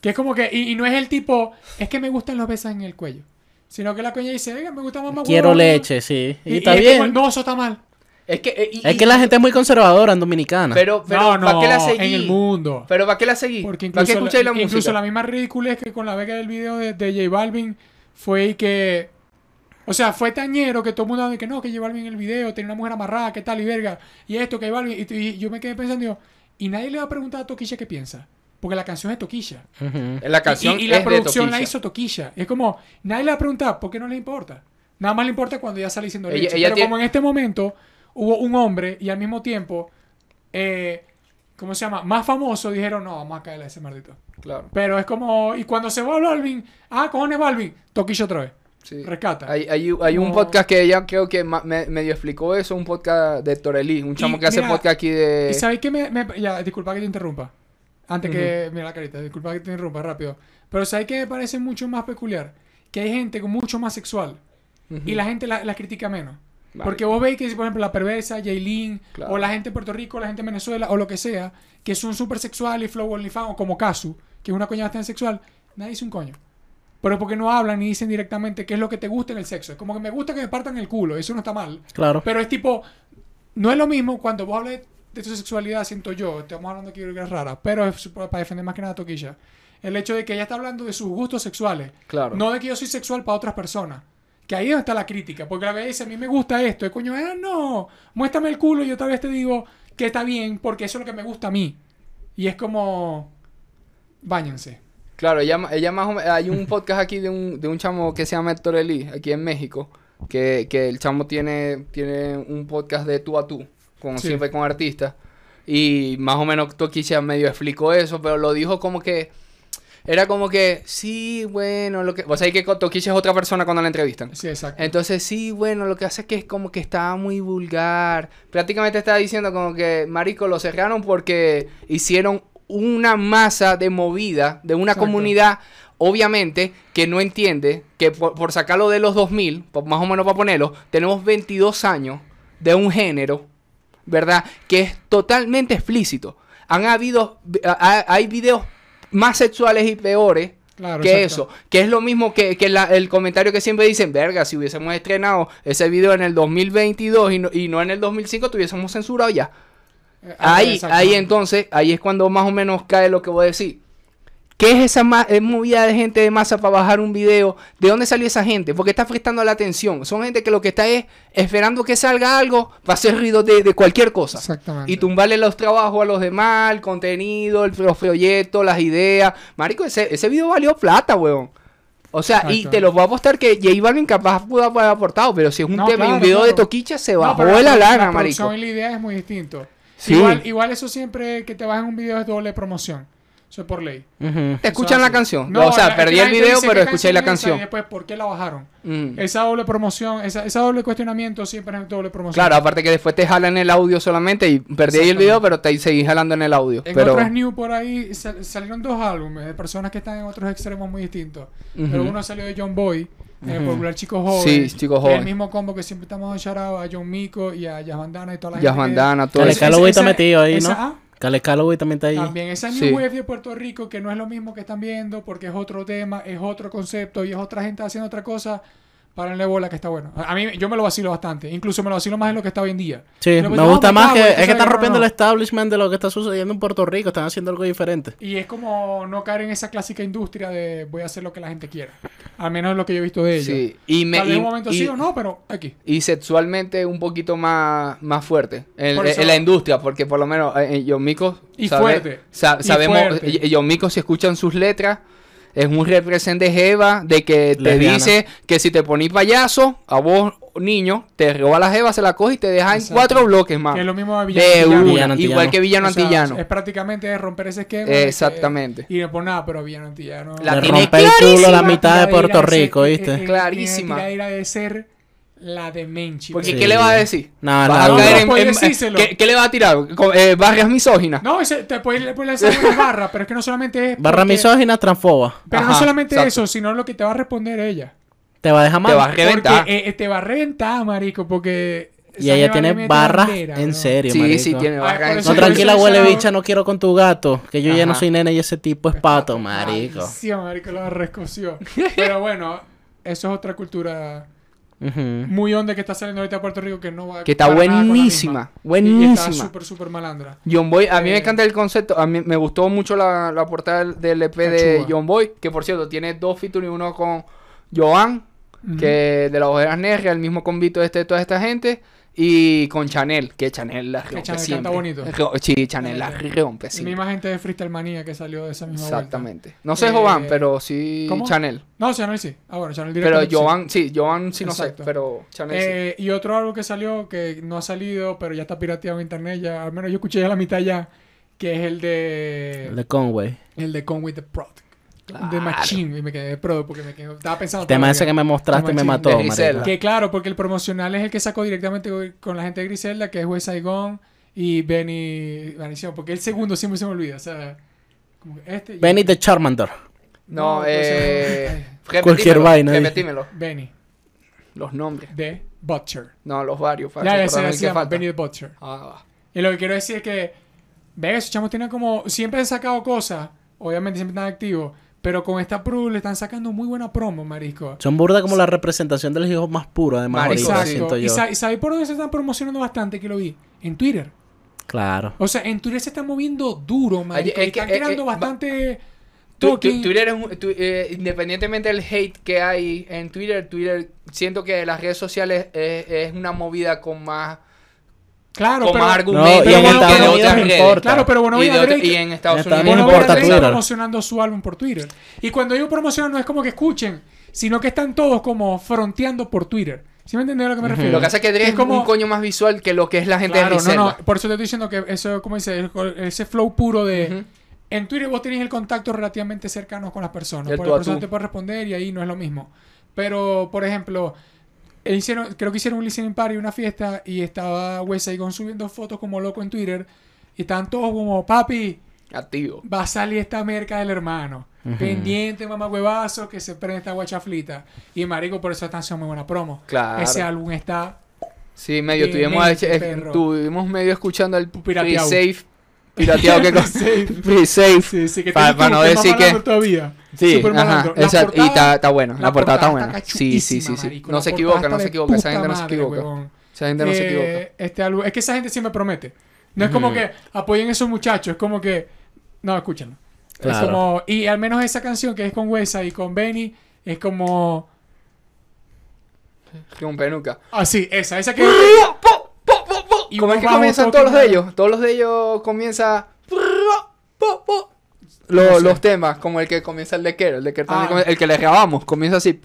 Que es como que, y, y no es el tipo, es que me gustan los besos en el cuello. Sino que la coña dice, oiga, me gusta más más Quiero huevón". leche, sí. Y, Y, está y es como, bien. no, eso está mal. Es que... eh, y- Es que la gente es muy conservadora en Dominicana. Pero, pero, no, no, ¿para qué la seguí? en el mundo. Pero ¿para qué la seguí? Porque ¿Para qué incluso, la, la, música? incluso la misma ridícula es que con la beca del video de, de J Balvin fue y que... O sea, fue tañero que todo el mundo de que no, que J Balvin en el video tenía una mujer amarrada, que tal y verga. Y esto, que J Balvin... Y, y yo me quedé pensando, digo, y nadie le va a preguntar a Toquilla qué piensa. Porque la canción es Toquilla. Ujú. La canción y, y la es de producción la hizo Toquilla. Es como, nadie le va a preguntar, ¿por qué no le importa? Nada más le importa cuando ya sale diciendo Ella- leche. ella Pero tiene- como en este momento hubo un hombre y al mismo tiempo, eh, ¿cómo se llama? Más famoso, dijeron, no, vamos a caerle a ese maldito. Claro, Pero es como, y cuando se va Balvin, ah, cojones Balvin, Toquilla otra vez. sí. Rescata. Hay, hay, hay un No. podcast que ella creo que me, medio explicó eso, un podcast de Torelí, un chamo Y que hace podcast aquí de... ¿Y sabéis qué me, me- Ya, disculpa que te interrumpa. Antes que... Mira la carita, disculpa que te interrumpa rápido. Pero ¿sabéis qué me parece mucho más peculiar? Que hay gente mucho más sexual. Y la gente la, la critica menos. Vale. Porque vos veis que, por ejemplo, la perversa, Jaylin, Claro. o la gente de Puerto Rico, la gente de Venezuela, o lo que sea, que son súper sexuales, flow OnlyFans, o como Casu, que es una coña bastante sexual, nadie dice un coño. pero es porque no hablan ni dicen directamente qué es lo que te gusta en el sexo. Es como que me gusta que me partan el culo, eso no está mal. Claro. Pero es tipo, no es lo mismo cuando vos hablas de tu sexualidad, siento yo, estamos hablando aquí de que es rara, pero es para defender más que nada a Toquilla. El hecho de que ella está hablando de sus gustos sexuales, Claro. no de que yo soy sexual para otras personas. Que ahí es donde está la crítica, porque la vez dice, a mí me gusta esto, es coño, ah, no, muéstrame el culo y yo tal vez te digo que está bien, porque eso es lo que me gusta a mí. Y es como, báñense. Claro, ella, ella más o menos, hay un podcast aquí de un, de un chamo que se llama Héctor Elí, aquí en México, que, que el chamo tiene, tiene un podcast de tú a tú, como Sí. siempre con artistas, y más o menos Toquicha medio explicó eso, pero lo dijo como que, era como que, sí, bueno, lo que, o sea, que Toquicha es otra persona cuando la entrevistan. Sí, exacto. Entonces, sí, bueno, lo que hace es que es como que estaba muy vulgar. Prácticamente estaba diciendo como que, marico, lo cerraron porque hicieron una masa de movida de una Exacto. comunidad, obviamente, que no entiende que por, por sacarlo de los 2000, por- más o menos para ponerlo, tenemos 22 años de un género, ¿verdad? Que es totalmente explícito. Han habido, ha- hay videos más sexuales y peores Claro, que exacto. eso, que es lo mismo que, que la- el comentario que siempre dicen, verga, si hubiésemos estrenado ese video en el 2022 y no, y no en el 2005, tuviésemos censurado ya. Eh, Ahí, ahí entonces, ahí es cuando más o menos cae lo que voy a decir. ¿Qué es esa eh, movida de gente de masa para bajar un video? ¿De dónde salió esa gente? Porque está prestando la atención. Son gente que lo que está es esperando que salga algo para hacer ruido de, de cualquier cosa. Exactamente. Y tumbarle los trabajos a los demás, el contenido, el- los proyectos, las ideas. Marico, ese, ese video valió plata, weón. O sea, y te lo voy a apostar que J Balvin capaz pudo haber aportado, pero si es un No, tema y un claro, video de claro. Toquicha, se No, bajó pero de la la lana, marico. producción y la idea es muy distinto. Sí. Igual, igual eso siempre que te bajan un video es doble promoción. Eso es por ley. ¿Te escuchan la canción? No, o sea, la- perdí la el video, pero ¿qué escuché la? Y canción. después, ¿por qué la bajaron? Mm. Esa doble promoción, esa, esa doble cuestionamiento siempre es doble promoción. Claro, aparte que después te jalan el audio solamente y perdí el video, pero te seguís jalando en el audio. En pero... otras news por ahí sal- salieron dos álbumes de personas que están en otros extremos muy distintos. Pero uno salió de John Boy, el Ujú. popular chico joven. Sí, Chico Joven. El mismo combo que siempre estamos out a John Mico y a Jazz Bandana y toda la Jazz gente. Bandana, todo eso. Calloway está metido ahí, ¿no? ah, Cale Calloway también está ahí. También esa New Sí. Wave de Puerto Rico, que no es lo mismo que están viendo, porque es otro tema, es otro concepto y es otra gente haciendo otra cosa. Párenle bola que está bueno. A mí yo me lo vacilo bastante. Incluso me lo vacilo más de lo que está hoy en día. Sí, me no, gusta más que es que están rompiendo no. el establishment de lo que está sucediendo en Puerto Rico, están haciendo algo diferente. Y es como no caer en esa clásica industria de voy a hacer lo que la gente quiera. Al menos es lo que yo he visto de ellos. Sí, y me... Tal vez y- un momento y- sí o no, pero aquí. y sexualmente un poquito más, más fuerte en, eso- en la industria, porque por lo menos eh, en Yomico Y fuerte. sa- Y sabemos, fuerte. y- y Yomico si escuchan sus letras, es un represent de Jeva, de que te Lesbiana. dice que si te ponís payaso, a vos, niño, te roba la Jeva, se la coge y te deja Exacto. en cuatro bloques más. Que es lo mismo de Villano De Antillano. una, Villano igual que Villano O sea, Antillano. Es prácticamente romper ese esquema. que- Exactamente. y no por nada, pero Villano Antillano. La Le tiene rompe el culo a la clarísima. mitad de Puerto Rico, ¿viste? Clarísima. La de ser la de Menchi. Porque Sí. ¿qué le va a decir? No, ¿Vas no, a no, caer no en- puede en- decírselo. ¿qué, qué le va a tirar? Eh, ¿Barrias misóginas? No, ese, te puedes le puedes hacer una [LAUGHS] barra, pero es que no solamente es. Barra porque- misógina, transfoba. Pero no solamente exacto. eso, sino lo que te va a responder ella. Te va a dejar mal. Te va a reventar. Porque eh, te va a reventar, marico, porque. Y ella tiene barras bandera, en serio, Sí, marico. sí, tiene Ay, barras eso- No, tranquila, huele eso- bicha, no quiero con tu gato. Que yo ya no soy nena y ese tipo es pato, marico. Maldición, marico, lo rescoció. Pero bueno, eso es otra cultura Muy honda que está saliendo ahorita de Puerto Rico que no va Que está buenísima, misma. Y está buenísima. súper, súper malandra. John Boy, a mí me Eh, encanta el concepto. A mí me gustó mucho la, la portada del, EP de Cachúa. John Boy. Que por cierto, tiene dos featuring. Uno con Joan, que de las ojeras negras, el mismo convito este de toda esta gente. Y con Chanel, que Chanel la rompe Chanel canta bonito. Sí, Chanel la Chanel. rompe siempre. misma gente de Freestyle Manía que salió de esa misma vuelta. Exactamente. No sé Eh, Jovan, pero sí ¿cómo? Chanel. No, Chanel sí. Ah, bueno, Chanel Pero directamente sí. Jovan, sí, Jovan sí no Exacto. sé, pero Chanel sí. Eh, y otro algo que salió que no ha salido, pero ya está pirateado en internet, ya al menos yo escuché ya la mitad ya, que es el de El de Conway. el de Con with the Product. De Claro. Machine, y me quedé de Product porque me quedé, estaba pensando El tema ese que me mostraste me mató, De. Que claro, porque el promocional es el que sacó directamente con- la gente de Griselda, que es West Saigon y Benny Vanición, porque el segundo siempre se me olvida, o sea, como que este y- Benny the Charmander. No, no, eh. [LAUGHS] Cualquier repetímelo, vaina ahí. Repetímelo. Benny Los nombres. de Butcher. No, los varios. para Ya, ya recordarme se, el se que llama falta. Benny the Butcher. Ah, Y lo que quiero decir es que, ve, esos chamos tienen como, siempre han sacado cosas, obviamente siempre están activos, Pero con esta Pro le están sacando muy buena promo, marisco. Son burda como la representación del hijo más puro, además, Marico, ahorita, sí. siento Y, yo. sa- y ¿sabes por dónde se están promocionando bastante? Que lo vi. En Twitter. Claro. O sea, en Twitter se están moviendo duro, marico. es y que, están eh, creando bastante... Tu-. Twitter es un- tu- eh, independientemente del hate que hay en Twitter, Twitter siento que las redes sociales es, es una movida con más, Claro, con pero... más No, y en otras redes. importa. Claro, pero bueno, y, de en Estados Unidos Bueno, Unidos importa Drake está promocionando su álbum por Twitter. Y cuando digo promocionar no es como que escuchen, sino que están todos como fronteando por Twitter. ¿Sí me entiendes a lo que me refiero? Lo que es que Drake es como- un coño más visual que lo que es la gente Claro, de no, no, por eso te estoy diciendo que eso, como dice, ese flow puro de... En Twitter vos tenés el contacto relativamente cercano con las personas. El Por tú. te puede responder y ahí no es lo mismo. Pero, por ejemplo, hicieron, creo que hicieron un listening party, una fiesta, y estaba Wes Saigon subiendo fotos como loco en Twitter. Y estaban todos como, papi, Activo. va a salir esta merca del hermano. Pendiente, mamá huevazo, que se prende esta guachaflita. Y marico, por eso están haciendo muy buena promo. Claro. Ese álbum está Sí, medio tuvimos, tuvimos medio escuchando el pre-safe. Pirateado, [LAUGHS] ¿qué cosa? Safe. Pre-safe. Sí, sí, que Pa- tiene para no que decir que- todavía. Sí, ajá. La exacto. y portada- está, está buena. La, portada está buena. Sí, sí, sí, sí. marico. No La se portada equivoca, no se equivoca. Esa gente no se equivoca. huevón. Esa gente no se Eh, equivoca. Este álbum, es que esa gente sí me promete. No es como que apoyen a esos muchachos, es como que. No, escúchenlo. Es Claro. como. Y al menos esa canción que es con Wesa y con Benny, es como. Con penuca. Así, esa, esa que. Y ¿Cómo es que comienzan todos los de ellos? Todos los de ellos comienza. Los, No sé. los temas, como el que comienza el de Kerr, el de Kerr también Ah. comienza- el que le grabamos, comienza así.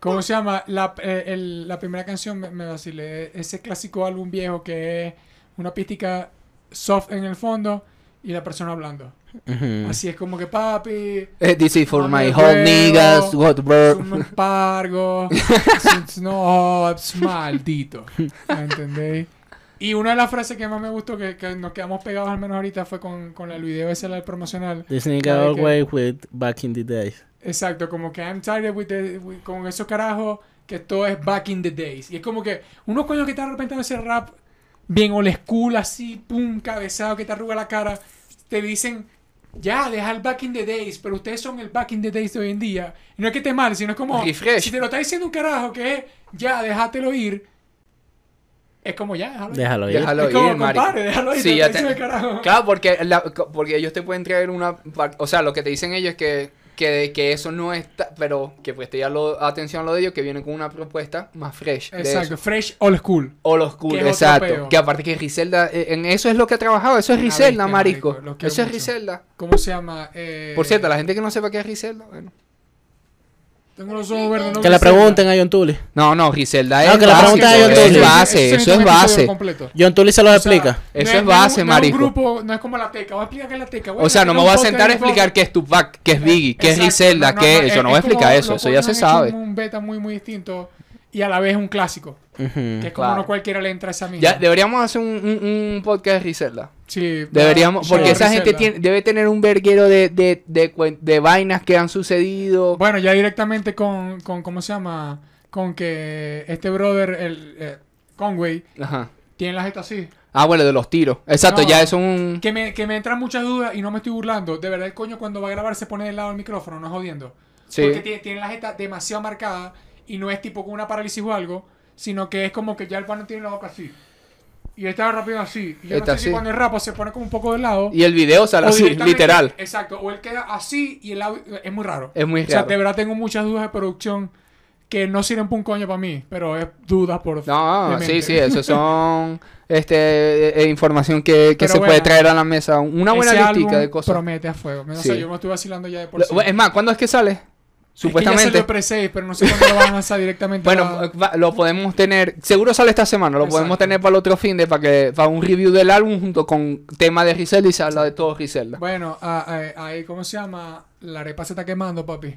¿Cómo se llama? La, eh, el- la primera canción me, me vacilé. Ese clásico álbum viejo que es una pística soft en el fondo y la persona hablando. Así es como que papi. Eh, This is for my hot huevo, niggas, what Es bro. un pargo. es un- no, es maldito. ¿Me entendéis? Y una de las frases que más me gustó, que, que nos quedamos pegados al menos ahorita, fue con, con el video ese del promocional. This nigga always with back in the days. Exacto, como que I'm tired with the- with- con esos carajos que todo es back in the days. Y es como que unos coños que están de repente en ese rap bien old school, así, pum, cabezado, que te arruga la cara, te dicen, ya, deja el back in the days, pero ustedes son el back in the days de hoy en día. Y no es que esté mal, sino es como, Refresh. si te lo está diciendo un carajo que es, ya, déjatelo ir, es como, ya, déjalo ir. Déjalo ir. Déjalo es como, ir, compadre, déjalo ir, Sí, te ya te- carajo. Claro, porque, la- porque ellos te pueden traer una... O sea, lo que te dicen ellos es que, que, que eso no está... Pero que preste ya lo, atención a lo de ellos, que vienen con una propuesta más fresh. Exacto, fresh old school. Es otro exacto. Que aparte que Griselda, eh, en eso es lo que ha trabajado. Eso es bestia, marico. Eso es. Griselda. ¿Cómo se llama? Eh, Por cierto, la gente que no sepa qué es Griselda, bueno. Tengo los ojos verdes. no Que le Griselda. pregunten a John Tully. No, no, Griselda No, es que le pregunten a eso John es Tully. base, eso es base. John Tully se los O sea, explica. Eso no es base, no marico. un grupo, no es como la teca. Voy a explicar qué es la teca. O sea, no me voy a sentar a explicar qué es Tupac, qué es Biggie, qué es Griselda, qué es... Yo no voy a explicar eso, eso ya se sabe. Es un beta muy, muy distinto y a la vez un clásico. Que es como Claro. no cualquiera le entra a esa misma. Ya, deberíamos hacer un, un- un podcast de Griselda. Sí, Deberíamos, porque esa gente tiene, debe tener un verguero de, de, de, cuen- de vainas que han sucedido. Bueno, ya directamente con, con, ¿cómo se llama? Con que este brother, el eh, Conway, Ajá. tiene la jeta así. Ah, bueno, de los tiros. Exacto, No. ya es un... Que me, que me entran muchas dudas y no me estoy burlando. De verdad, el coño cuando va a grabar se pone del lado del micrófono, no es jodiendo. Sí. Porque tiene, tiene la jeta demasiado marcada y no es tipo con una parálisis o algo, sino que es como que ya el pana tiene la boca así. Y está rápido así. Y yo Está no sé si así. cuando el rapa se pone como un poco de lado. Y el video sale así, literal. Exacto. O él queda así y el audio es muy raro. Es muy O sea, raro. de verdad tengo muchas dudas de producción que no sirven para un coño para mí, pero es dudas por. No, sí, sí, [LAUGHS] eso son este eh, eh, información que, que Pero se puede traer a la mesa. Una buena listica de cosas. Promete a fuego. O sea, Sí. yo me estoy vacilando ya de por sí. Es más, ¿cuándo es que sale? Es que ya Supuestamente. salió pre-save, pero no sé cuándo lo van a lanzar directamente. Bueno, a- va- lo podemos tener. Seguro sale esta semana. Lo Exacto. podemos tener para el otro fin de para que para un review del álbum junto con tema de Griselda y se habla de todo Griselda. Bueno, ahí, ¿cómo se llama? La arepa se está quemando, papi.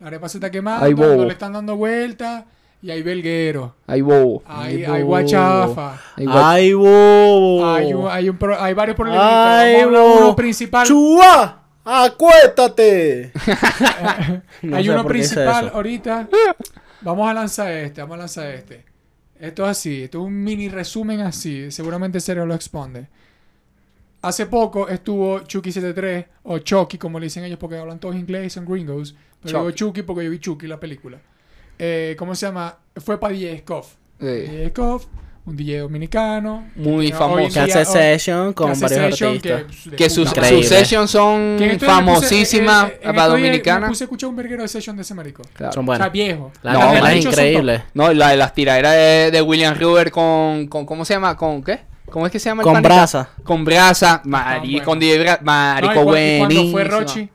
La arepa se está quemando, Ay, bobo. no le están dando vueltas y hay belguero. Ahí bobo. Hay, Ay, hay bobo. guachafa. Ahí va- Ay, bobo. Hay, un- hay, un pro- hay varios problemas. Ay, Vamos a hablar de bobo. uno principal. ¡Chua! ¡Acuéstate! [LAUGHS] No hay uno principal ahorita. Vamos a lanzar este, vamos a lanzar este. Esto es así, esto es un mini resumen así. Seguramente Sergio lo expone. hace poco estuvo Chucky 73, o Chucky, como le dicen ellos, porque hablan todos inglés, son gringos. Pero digo Chucky. Chucky porque yo vi Chucky, la película. Eh, ¿Cómo se llama? Fue para Scoff. Sí. Un DJ dominicano. Muy famoso. Que hace session con hace varios session artistas. que, Que sus, sus sessions son puse- famosísimas eh, eh, para estos días Dominicana. Me puse a escuchar un verguero de session de ese marico. Claro. Son O buenas. sea, viejo. La No, man. es increíble. No, la de las tiraderas de, de William Ruber con, con. ¿Cómo se llama? ¿Con qué? ¿Cómo es que se llama el Con panita? brasa. Con brasa. Mari, bueno. con DJ Marico, No, y cua- y cuando fue buenísimo. Rochi.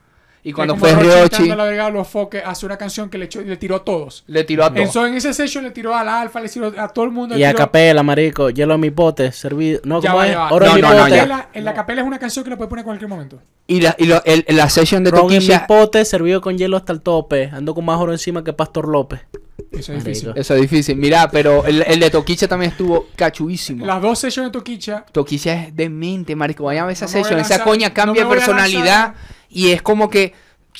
Y cuando fue a la verga, los foques hace una canción que le, echó- le tiró a todos. le tiró a todos. en ese session le tiró al alfa, le tiró a todo el mundo. Y a capela, marico. Hielo en mi pote, servido. No, Ya ¿cómo va, es? va. Oro No, en mi no, no, pote. ya. Capela- en la capela es una canción que la puede poner en cualquier momento. Y la, y lo- el- la session de Ron en mi pote, servido con hielo hasta el tope. Ando con más oro encima que Pastor López. Eso es Marico. difícil. Eso es difícil. Mira, pero el, el de Toquicha también estuvo cachuísimo. Las dos sessions de Toquicha. Toquicha es demente, marico. Vayan a ver esa No sesión. Esa coña no cambia a personalidad y es como que...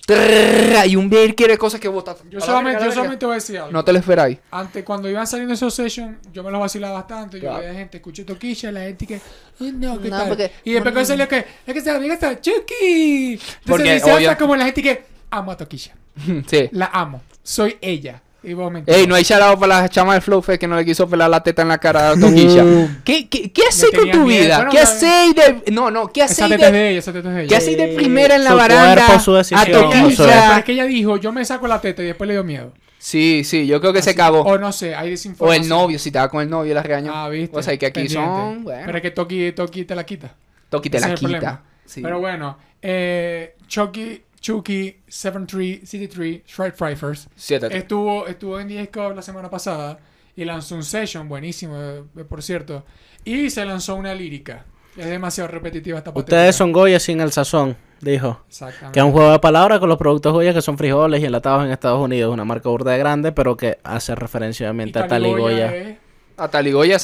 trrr, y un beer quiere cosas que vota. Yo la solamente, yo la solamente voy a decir algo. No te lo esperáis. Antes, cuando iban saliendo esos sessions, yo me los vacilaba bastante. Yo veía gente, escuché Toquilla, la gente que. "Ay, no, ¿qué No, tal?". porque- Y después cuando salió que. Es que se amiga está Chucky. Entonces Porque, dice obvio- como la gente que. Amo a Toquilla. [LAUGHS] sí. La amo. Soy ella. Y vos Ey, no hay charado para la chama del Flow Fest que no le quiso pelar la teta en la cara a Toquilla. ¿Qué, qué, qué hacéis con tu miedo. vida? Bueno, ¿Qué hacéis de.? No, no, ¿qué Esa hacéis teta es de.? de ella, esa teta es de ¿Qué hacéis de primera en la Su baranda? cuerpo, su a Toquilla. pero es que ella dijo, yo me saco la teta y después le dio miedo. Sí, sí, yo creo que se cagó. O no sé, hay O desinformación. el novio, si estaba con el novio, la regañó. Ah, viste. O sea, que aquí Pendiente. son. Bueno, Pero es que Toki, Toki te la quita. Toqui te Ese la quita. Sí. Pero bueno, eh, Chucky, Chucky 73, CT3, Shred Frifers, Siéntate. estuvo, estuvo en 10 Cup la semana pasada y lanzó un session buenísimo, eh, por cierto. Y se lanzó una lírica. Es demasiado repetitiva esta patética. Ustedes son Goya sin el sazón, dijo. Exactamente. Que es un juego de palabras con los productos Goya que son frijoles y enlatados en Estados Unidos. Una marca burda de grande, pero que hace referencia Y obviamente a Taligoya Taligoya. es- A Taligoya,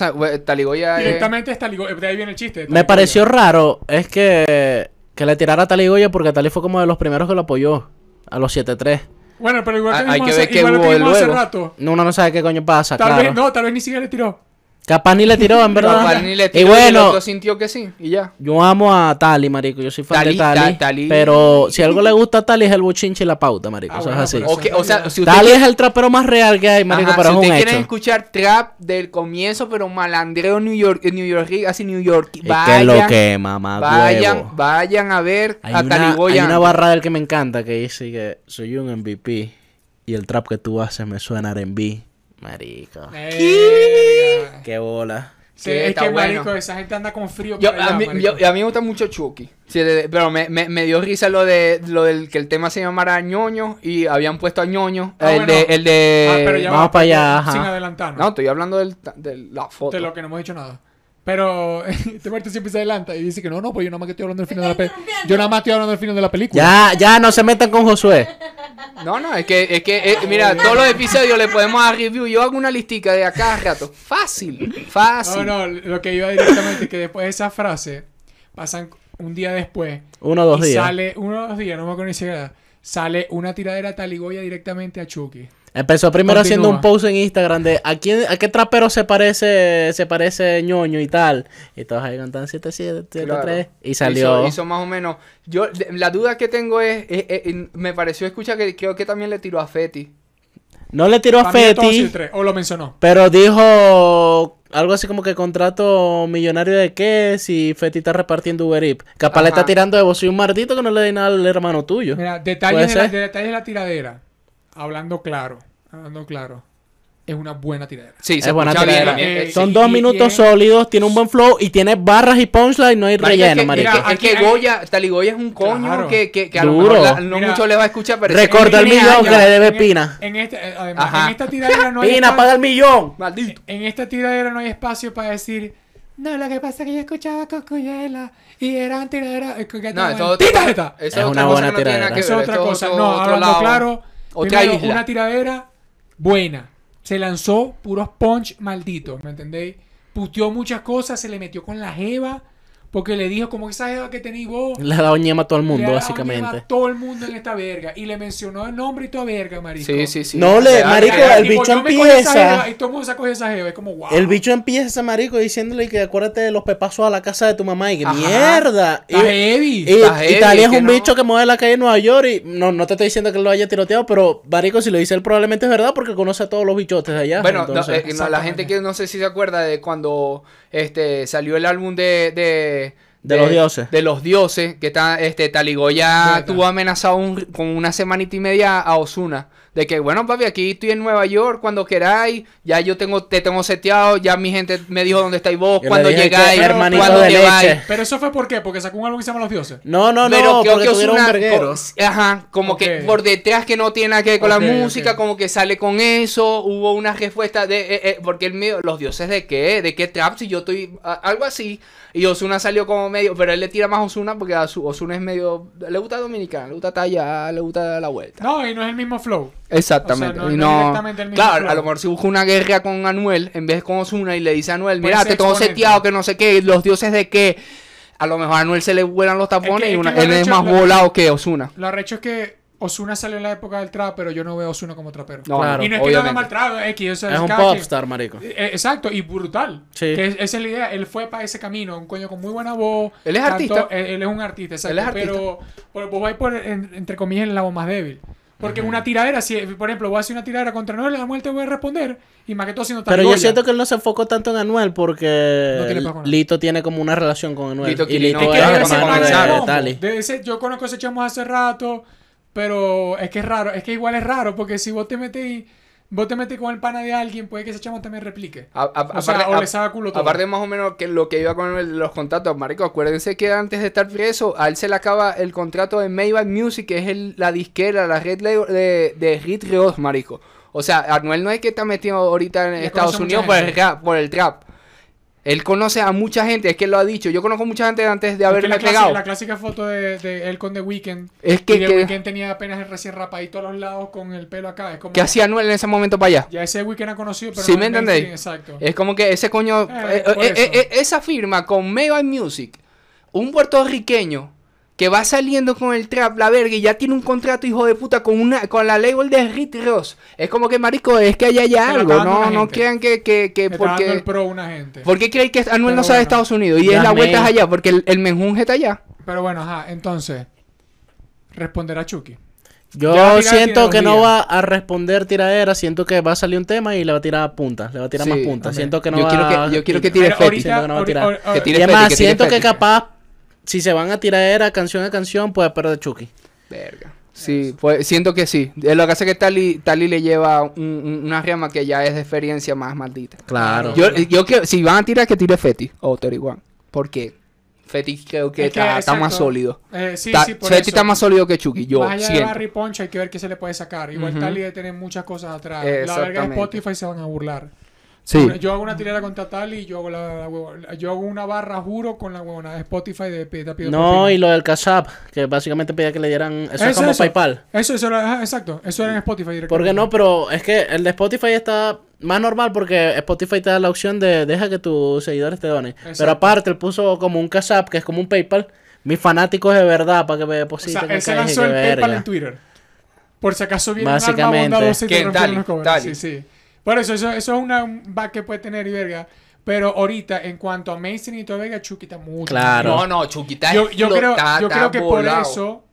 Taligoya es- Directamente es Taligoya. De ahí viene el chiste. Me pareció raro es que, que le tirara a Taligoya porque Tali fue como de los primeros que lo apoyó. A los 7-3. Bueno, pero igual que hay que hace- ver qué igual hubo que hace rato. Uno no sabe qué coño pasa, Tal claro. vez, no, tal vez ni siquiera le tiró. Capaz ni le tiró, en verdad. Capaz ni le y tiró el bueno, otro sintió que sí, y ya. yo amo a Tali, marico. Yo soy fan Tali- de Tali. Ta- Tali- Pero si algo le gusta a Tali es el buchinche y la pauta, marico. Ah, Eso bueno, es así. pero O, sea, si usted Tali quiere- es el trapero más real que hay, marico, Ajá, pero si es un usted quiere hecho. escuchar trap del comienzo, pero malandreo New York, New York, así New York, Es que vayan, lo que, mamá, vayan, huevo. vayan a ver Hay a una, hay Taligoya. una barra del que me encanta que dice que soy un MVP y el trap que tú haces me suena R&B. Marico. Eh, Qué bola. Sí, es está que, bueno. marico, esa gente anda con frío Yo, por allá, a, mí, marico. yo- a mí me gusta mucho Chucky. Sí, de- de- pero me, me, me dio risa lo de lo del que el tema se llamara ñoño y habían puesto a ñoño. Ah, el, bueno. de, el de. Ah, pero ya Vamos va, para allá, Sin ajá. adelantarnos. No, estoy hablando del, de la foto. De lo que no hemos dicho nada. Pero [LAUGHS] este muerto siempre se adelanta y dice que no, no, pues yo nada más que estoy hablando del final de la película. Yo nada más estoy hablando del final de la película. Ya, ya, no se metan con Josué. No, no, es que, es que eh, mira, todos los episodios le podemos dar review. Yo hago una listica de acá rato. Fácil, fácil. No, no, lo que iba directamente es que después de esa frase, pasan un día después. Uno o dos y días. sale, uno o dos días, no me acuerdo ni siquiera. Sale una tiradera taligoya directamente a Chucky. Empezó primero Continúa. haciendo un post en Instagram de ¿a, quién, a qué trapero se parece se parece ñoño y tal. Y todos ahí cantan 77, 73 Claro. y salió. Hizo, hizo más o menos. Yo, la duda que tengo es, es- es- es- me pareció escuchar que creo que también le tiró a Feti. No le tiró a Feti, O lo mencionó. pero dijo algo así como que contrato millonario de qué si Feti está repartiendo Uber Eats. Capaz le está tirando de vos soy un mardito que no le dé nada al hermano tuyo. Mira, detalles de, la, de- detalles de la tiradera. Hablando claro. Hablando claro. Es una buena tiradera. Sí, es buena bien, tiradera. eh, Son sí, dos y- minutos y- sólidos, tiene un buen flow y tiene barras y punchline, no hay relleno, es que, marico. mira, es que hay- Goya, Taligoya es un coño Claro. que, que, que a lo Duro. mejor la- no Mira, mucho le va a escuchar, pero Recorta el millón años. que le debe En- Pina. En, este, además, Ajá. en esta tiradera no hay Pina, espacio- paga el millón. Maldito. En esta tiradera no hay espacio para decir. No, lo que pasa es que yo escuchaba Cocuyela y eran tiraderas. No, eso es otra es Es otra una cosa no tiene nada tiradera. que Eso es ver, otra eso cosa. otro- no, otro hablando lado. claro. Otra primero, isla. Una tiradera buena. Se lanzó puros punch malditos, ¿me entendéis? Puteó muchas cosas, se le metió con la jeva. Porque le dijo como esa jeva que tenéis vos. Le ha dado ñema a todo el le mundo, ha dado básicamente. ñema a todo el mundo en esta verga. Y le mencionó el nombre y toda verga, marico. Sí, sí, sí. No le- marico, el bicho empieza- jeva Y todo el mundo se coge esa jeva. Es como, wow. El bicho empieza ese marico diciéndole que acuérdate de los pepazos a la casa de tu mamá y que Ajá. mierda. Está Y, heavy. y, Está heavy, Talia es un no. bicho que mueve la calle en Nueva York y no, no te estoy diciendo que lo haya tiroteado, pero marico, si lo dice él probablemente es verdad porque conoce a todos los bichotes de allá. Bueno, no, entonces- eh, no, la gente que no sé si se acuerda de cuando este salió el álbum de de, De los dioses. de los dioses que está este Taligoya tuvo amenazado un- con una semanita y media a Osuna de que bueno papi aquí estoy en Nueva York cuando queráis ya yo tengo te tengo seteado ya mi gente me dijo dónde estáis vos Yo cuando llegáis hermanito cuando de llegáis leche. Pero eso fue por qué? Porque sacó un álbum que se llama Los Dioses. No, no, Pero no, creo porque que co- Ajá, como que por detrás que no tiene nada que ver con la música, como que sale con eso. Hubo una respuesta de. eh, eh, porque el medio. ¿Los dioses de qué? ¿De qué trap? Si yo estoy. a- algo así. Y Osuna salió como medio. Pero él le tira más a Osuna porque a su, Osuna es medio. Le gusta dominicano, le gusta talla, le gusta la vuelta. No, y no es el mismo flow. Exactamente. O sea, no- y no no, el mismo claro, flow. a lo mejor si busca una guerra con Anuel en vez de con Osuna y le dice a Anuel, mira, te tengo exponente. seteado que no sé qué, los dioses de qué. A lo mejor a Anuel se le vuelan los tapones Es que- y es una- que lo él es más volado que Osuna. Lo arrecho es que Osuna salió en la época del trap, pero yo no veo a Osuna como trapero. No, Claro. y no es que no mal trap, o sea, Es un popstar, marico. Eh, Exacto, y brutal. Sí. Que es- esa es la idea. Él fue para ese camino, un coño con muy buena voz. Él es artista. Él, él es un artista, exacto. Él es artista. Pero por, vos vais por, en- entre comillas, el lado más débil. Porque una tiradera, si por ejemplo voy a hacer una tiradera contra Noel, la muerte voy a responder. Y más que todo siendo Pero yo siento que él no se enfocó tanto en Anuel porque No tiene. Lito tiene como una relación con Anuel. Lito y Lito Es que es hermano de, de yo conozco a ese chamo hace rato, pero es que es raro. Es que igual es raro, porque si vos te metés vos te metes con el pana de alguien, puede que ese chamo también replique. A- a- O sea, aparte- o a- le saca culo todo. Aparte más o menos que lo que iba con el- los contratos, marico, acuérdense que antes de estar preso, a él se le acaba el contrato de Maybach Music, que es el- la disquera, la red de, de Hit Ross, marico. O sea, Anuel no es que está metido ahorita en Ya Estados Unidos por el, rap, por el trap. Él conoce a mucha gente, es que él lo ha dicho. Yo conozco mucha gente antes de Es que haberme la, clásica, pegado. la clásica foto de, de él con The Weeknd. Es que, y The que, Weeknd tenía apenas el recién rapadito a los lados con el pelo acá. Es como. ¿qué hacía Anuel en ese momento para allá? Ya ese Weeknd ha conocido, pero Sí, no me en entendéis. Exacto. Es como que ese coño, Eh, eh, eh, eh, esa firma con Maybach Music, un puertorriqueño que va saliendo con el trap, la verga, y ya tiene un contrato, hijo de puta, con una con la label de Rick Ross. Es como que, marico, es que allá hay algo, no, no crean que, que, que dando el porque... pro a una gente. ¿Por qué creen que Anuel Pero no sale de bueno. Estados Unidos? Y Ya es la vuelta allá, porque el, el menjunje está allá. Pero bueno, ajá, entonces. Responder a Chucky. Yo siento que no va a responder tiradera, siento que va a salir un tema y le va a tirar puntas, le va a tirar Sí, más puntas. Siento que no Yo va quiero que- a yo quiero que tire Feti. Siento que no va a tirar. Y además, siento que capaz, si se van a tiradera canción a canción, puede perder Chucky. Verga. Sí, pues siento que sí. Eh, Lo que hace es que Tali, Tali le lleva un- un- una rama que ya es de experiencia más maldita. Claro. Yo, yo que si van a tirar que tire Feti o 31. Porque Feti creo que Es que, está, está más sólido. Eh, sí, por eso. está más sólido que Chucky, yo Más allá de siento. Barry Punch hay que ver qué se le puede sacar. Igual Ujú. Tali debe tener muchas cosas atrás. La verga de. Spotify se van a burlar. Sí. Yo hago una tirada contra Tali y yo hago la, yo hago una barra, juro, con la huevona de Spotify de te pido No, y lo del Cash App, que básicamente pedía que le dieran. Eso es Eso, como eso. PayPal. Eso, eso era, exacto. Eso era en Spotify directamente. ¿Por qué no? Pero es que el de Spotify está más normal porque Spotify te da la opción de deja que tus seguidores te donen. Pero aparte, él puso como un Cash App, que es como un PayPal. Mis fanáticos de verdad, para que me O depositen. sea, él se acá, y lanzó el PayPal verga. en Twitter. Por si acaso viene un Básicamente. bondadosa los cobres. Tali. Sí, sí. Por eso, eso, eso es una un back que puede tener y verga. Pero ahorita, en cuanto a mainstream y todo verga, está mucho. Claro. No, no, está Yo, yo creo, yo creo que volado. por eso.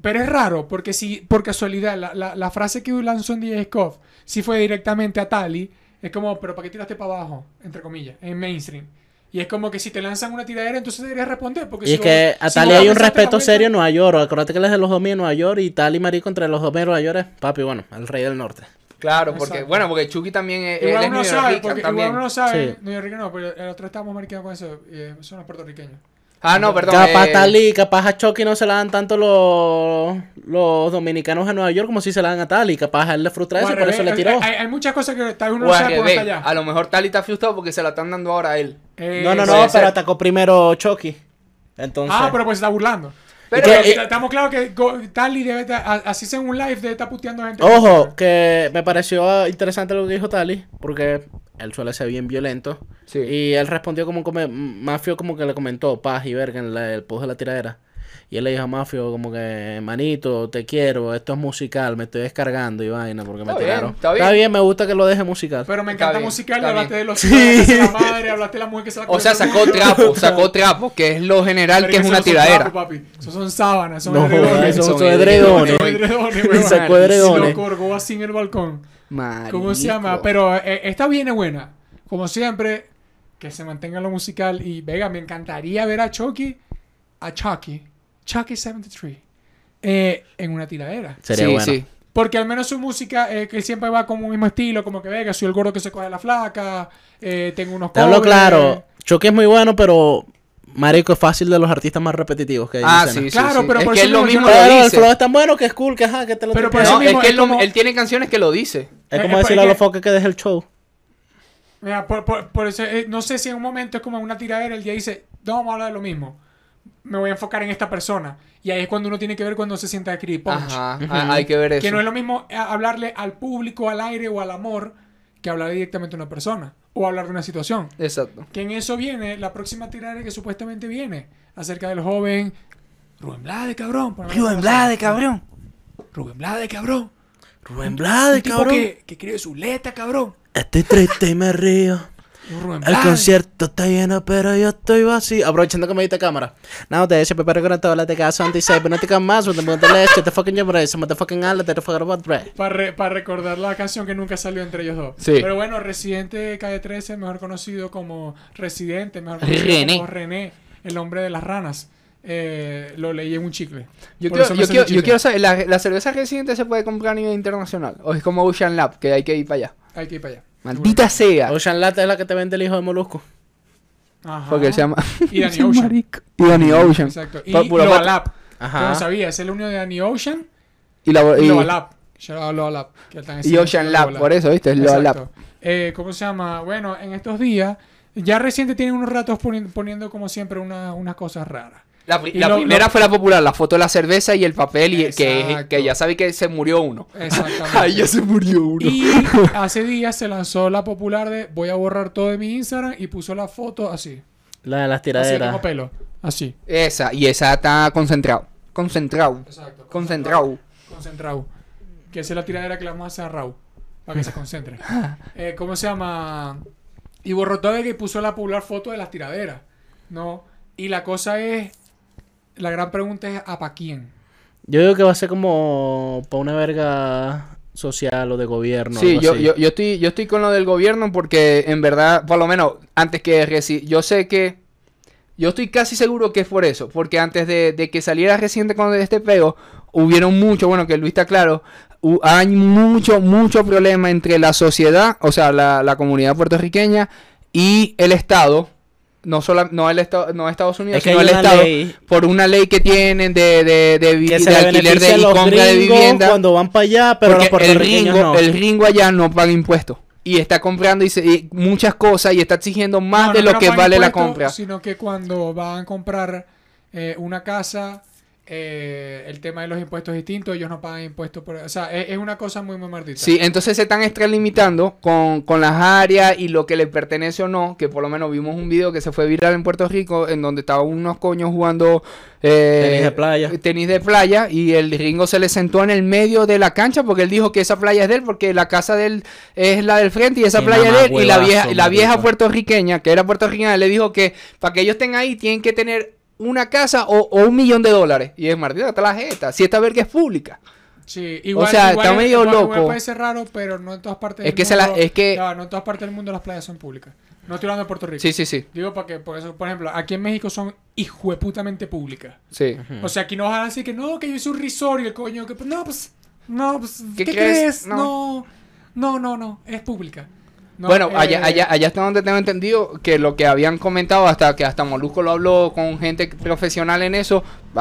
Pero es raro, porque si, por casualidad, la, la, la frase que lanzó en DJ Scoff, si fue directamente a Tali, es como, pero ¿para qué tiraste para abajo? Entre comillas, en mainstream. Y es como que si te lanzan una tiradera, entonces deberías responder. Porque Y si es que a si Tali hay un respeto serio en Nueva York. Acuérdate que él es de los mil en Nueva York y Tali Marico entre los mil de Nueva York es papi, bueno, el rey del norte. Claro, porque, Exacto. bueno, porque Chucky también es, él Igual es uno New sabe, York porque también. igual uno sabe, Sí. New York no, pero el otro estábamos mariqueando con eso, y eh, son los puertorriqueños. Ah, no, perdón. capaz eh, Tali, capaz a Chucky no se la dan tanto los, los dominicanos en Nueva York como si se la dan a Tali. Capaz a él le frustra eso por eso le tiró. Hay, hay muchas cosas que tal vez uno no sabe por allá. a lo mejor Tali está frustrado porque se la están dando ahora a él. Eh, No, no, no, ser. pero atacó primero Chucky. Entonces. Ah, pero pues se está burlando. Pero, que- estamos claros que Tali debe estar, a- así sea en un live, debe estar puteando gente. Ojo, que me pareció interesante lo que dijo Tali, porque él suele ser bien violento. Sí. Y él respondió como que Mafio como que le comentó paz y verga en la- el post de la tiradera. Y él le dijo a Mafio como que, manito, te quiero, esto es musical, me estoy descargando y vaina porque me bien, tiraron. está bien. me gusta que lo deje musical. Pero me encanta bien, musical, hablaste de los chicos que se la madre, hablaste de la mujer que se la O sea, sacó trapo, [LAUGHS] sacó trapo, que es lo general, que es una son tiradera. papi. Esos son sábanas, son No, edredones. esos son son edredones. Sacó Y edredones. lo colgó así en el balcón. ¿Cómo se Marico. llama? Pero eh, esta viene buena. Como siempre, que se mantenga lo musical. Y, Vega, me encantaría ver a Chucky, a Chucky, Chucky 73, eh, en una tiradera. Sería sí, bueno. sí. Porque al menos su música, eh, que él siempre va como un mismo estilo, como que Vega, soy el gordo que se coge la flaca, eh, tengo unos Te hablo claro, Chucky es muy bueno, pero Marico es fácil de los artistas más repetitivos que hay. Ah, sí, sí. Claro, sí. pero es por que eso él lo mismo Pero el flow es tan bueno que es cool, que ajá, que te lo Pero por eso No, es mismo que es él, lo- como- él tiene canciones que lo dice. Es como eh, decirle a los foques que deje el show. Mira, por, por- por eso, eh, no sé si en un momento es como en una tiradera, el día dice, no, vamos a hablar de lo mismo. Me voy a enfocar en esta persona. Y ahí es cuando uno tiene que ver cuando se sienta a escribir punch. Ajá, ah, hay que ver eso. Que no es lo mismo eh, hablarle al público, al aire o al amor, que hablar directamente a una persona. O hablar de una situación. Exacto. Que en eso viene la próxima tiradera que supuestamente viene. Acerca del joven Rubén Blade, cabrón. por ejemplo. cabrón. Rubén Blade, cabrón. Rubén Blade, Un tipo cabrón. que, que escribe su letra, cabrón. Estoy triste y me río. Rubén El concierto está lleno, pero yo estoy vacío. Aprovechando que me diste cámara. Now te se prepara con todas las de casa antes y no te más, no te montes que te fucking yo brace, me te fucking ala, te fucking about bread. Para recordar la canción que nunca salió entre ellos dos. Sí. Pero bueno, Residente Calle 13, mejor conocido como Residente, mejor conocido René. como René, el hombre de las ranas. Eh, lo leí en un chicle. Yo quiero, yo, quiero, el yo chicle. quiero saber, ¿la, ¿la cerveza residente se puede comprar a nivel internacional? ¿O es como Ocean Lab, que hay que ir para allá? Hay que ir para allá. Maldita sea. Ocean Latte es la que te vende el hijo de Molusco. Ajá. Porque él se llama... Y Danny [LAUGHS] Ocean. Y Danny Ocean. Exacto. Y. Que Ajá. no sabía, es el unión de Danny Ocean Y, la, y y, Ocean Lab, por eso, ¿viste? Es Loa Lab. Exacto. Eh, ¿Cómo se llama? Bueno, en estos días, ya reciente tienen unos ratos poni- poniendo como siempre una- unas cosas raras. La, pri- Y la lo- primera lo- fue la popular, la foto de la cerveza y el papel, y que, que ya sabe que se murió uno. Exactamente. [LAUGHS] Ahí ya se murió uno. Y hace días se lanzó la popular de voy a borrar todo de mi Instagram y puso la foto así. La de las Así tiraderas. como pelo. Así. Esa, y esa está concentrado. Concentrado. Exacto. Concentrado. Concentrado. Que esa es la tiradera que le vamos a hacer a Raúl. Para que se concentre. [LAUGHS] Eh, ¿Cómo se llama? Y borró todo de que puso la popular foto de las tiraderas. ¿No? Y la cosa es. La gran pregunta es: ¿a pa' quién? Yo digo que va a ser como para una verga social o de gobierno. Sí, yo, yo, yo, estoy, yo estoy con lo del gobierno porque en verdad, por lo menos antes que Resi, yo sé que, yo estoy casi seguro que es por eso, porque antes de, de que saliera reciente con este peo, hubieron mucho, bueno, que Luis está claro, hay mucho, mucho problema entre la sociedad, o sea, la, la comunidad puertorriqueña y el Estado. No solo no el Estado, no Estados Unidos, Es que sino hay el Estado, ley por una ley que tienen de, de, de, alquiler de a y compra de vivienda. cuando van para allá, pero los el ringo, no. el ringo allá no paga impuestos. Y está comprando y se- y muchas cosas y está exigiendo más No, de no lo que vale la compra. Sino que cuando van a comprar eh, una casa, eh, el tema de los impuestos es distinto, ellos no pagan impuestos por... O sea, es, es una cosa muy, muy maldita. Sí, entonces se están extralimitando con, con las áreas y lo que le pertenece o no. Que por lo menos vimos un video que se fue viral en Puerto Rico en donde estaban unos coños jugando eh, Tenis de playa. tenis de playa y el ringo se le sentó en el medio de la cancha porque él dijo que esa playa es de él porque la casa de él es la del frente y esa playa es de él y la vieja, la vieja puertorriqueña que era puertorriqueña le dijo que para que ellos estén ahí tienen que tener una casa o, o un millón de dólares y es Martín está la jeta si esta verga es pública Sí, igual, sea, igual está es- medio igual- loco. puede ser raro, pero no en todas partes Es del que se la- mundo... es que- va, no en todas partes del mundo las playas son públicas. No estoy hablando de Puerto Rico. sí sí sí Digo para que, por eso, por ejemplo, aquí en México son hijueputamente públicas. sí O sea, aquí no vas a decir que no, que yo hice un resort y el coño, que no, pues, no, pues, ¿Qué ¿qué, crees? crees? No. No. no, no, no, es pública. No, bueno, eh, allá, allá, allá está donde tengo entendido que lo que habían comentado, hasta que hasta Molusco lo habló con gente profesional en eso, No,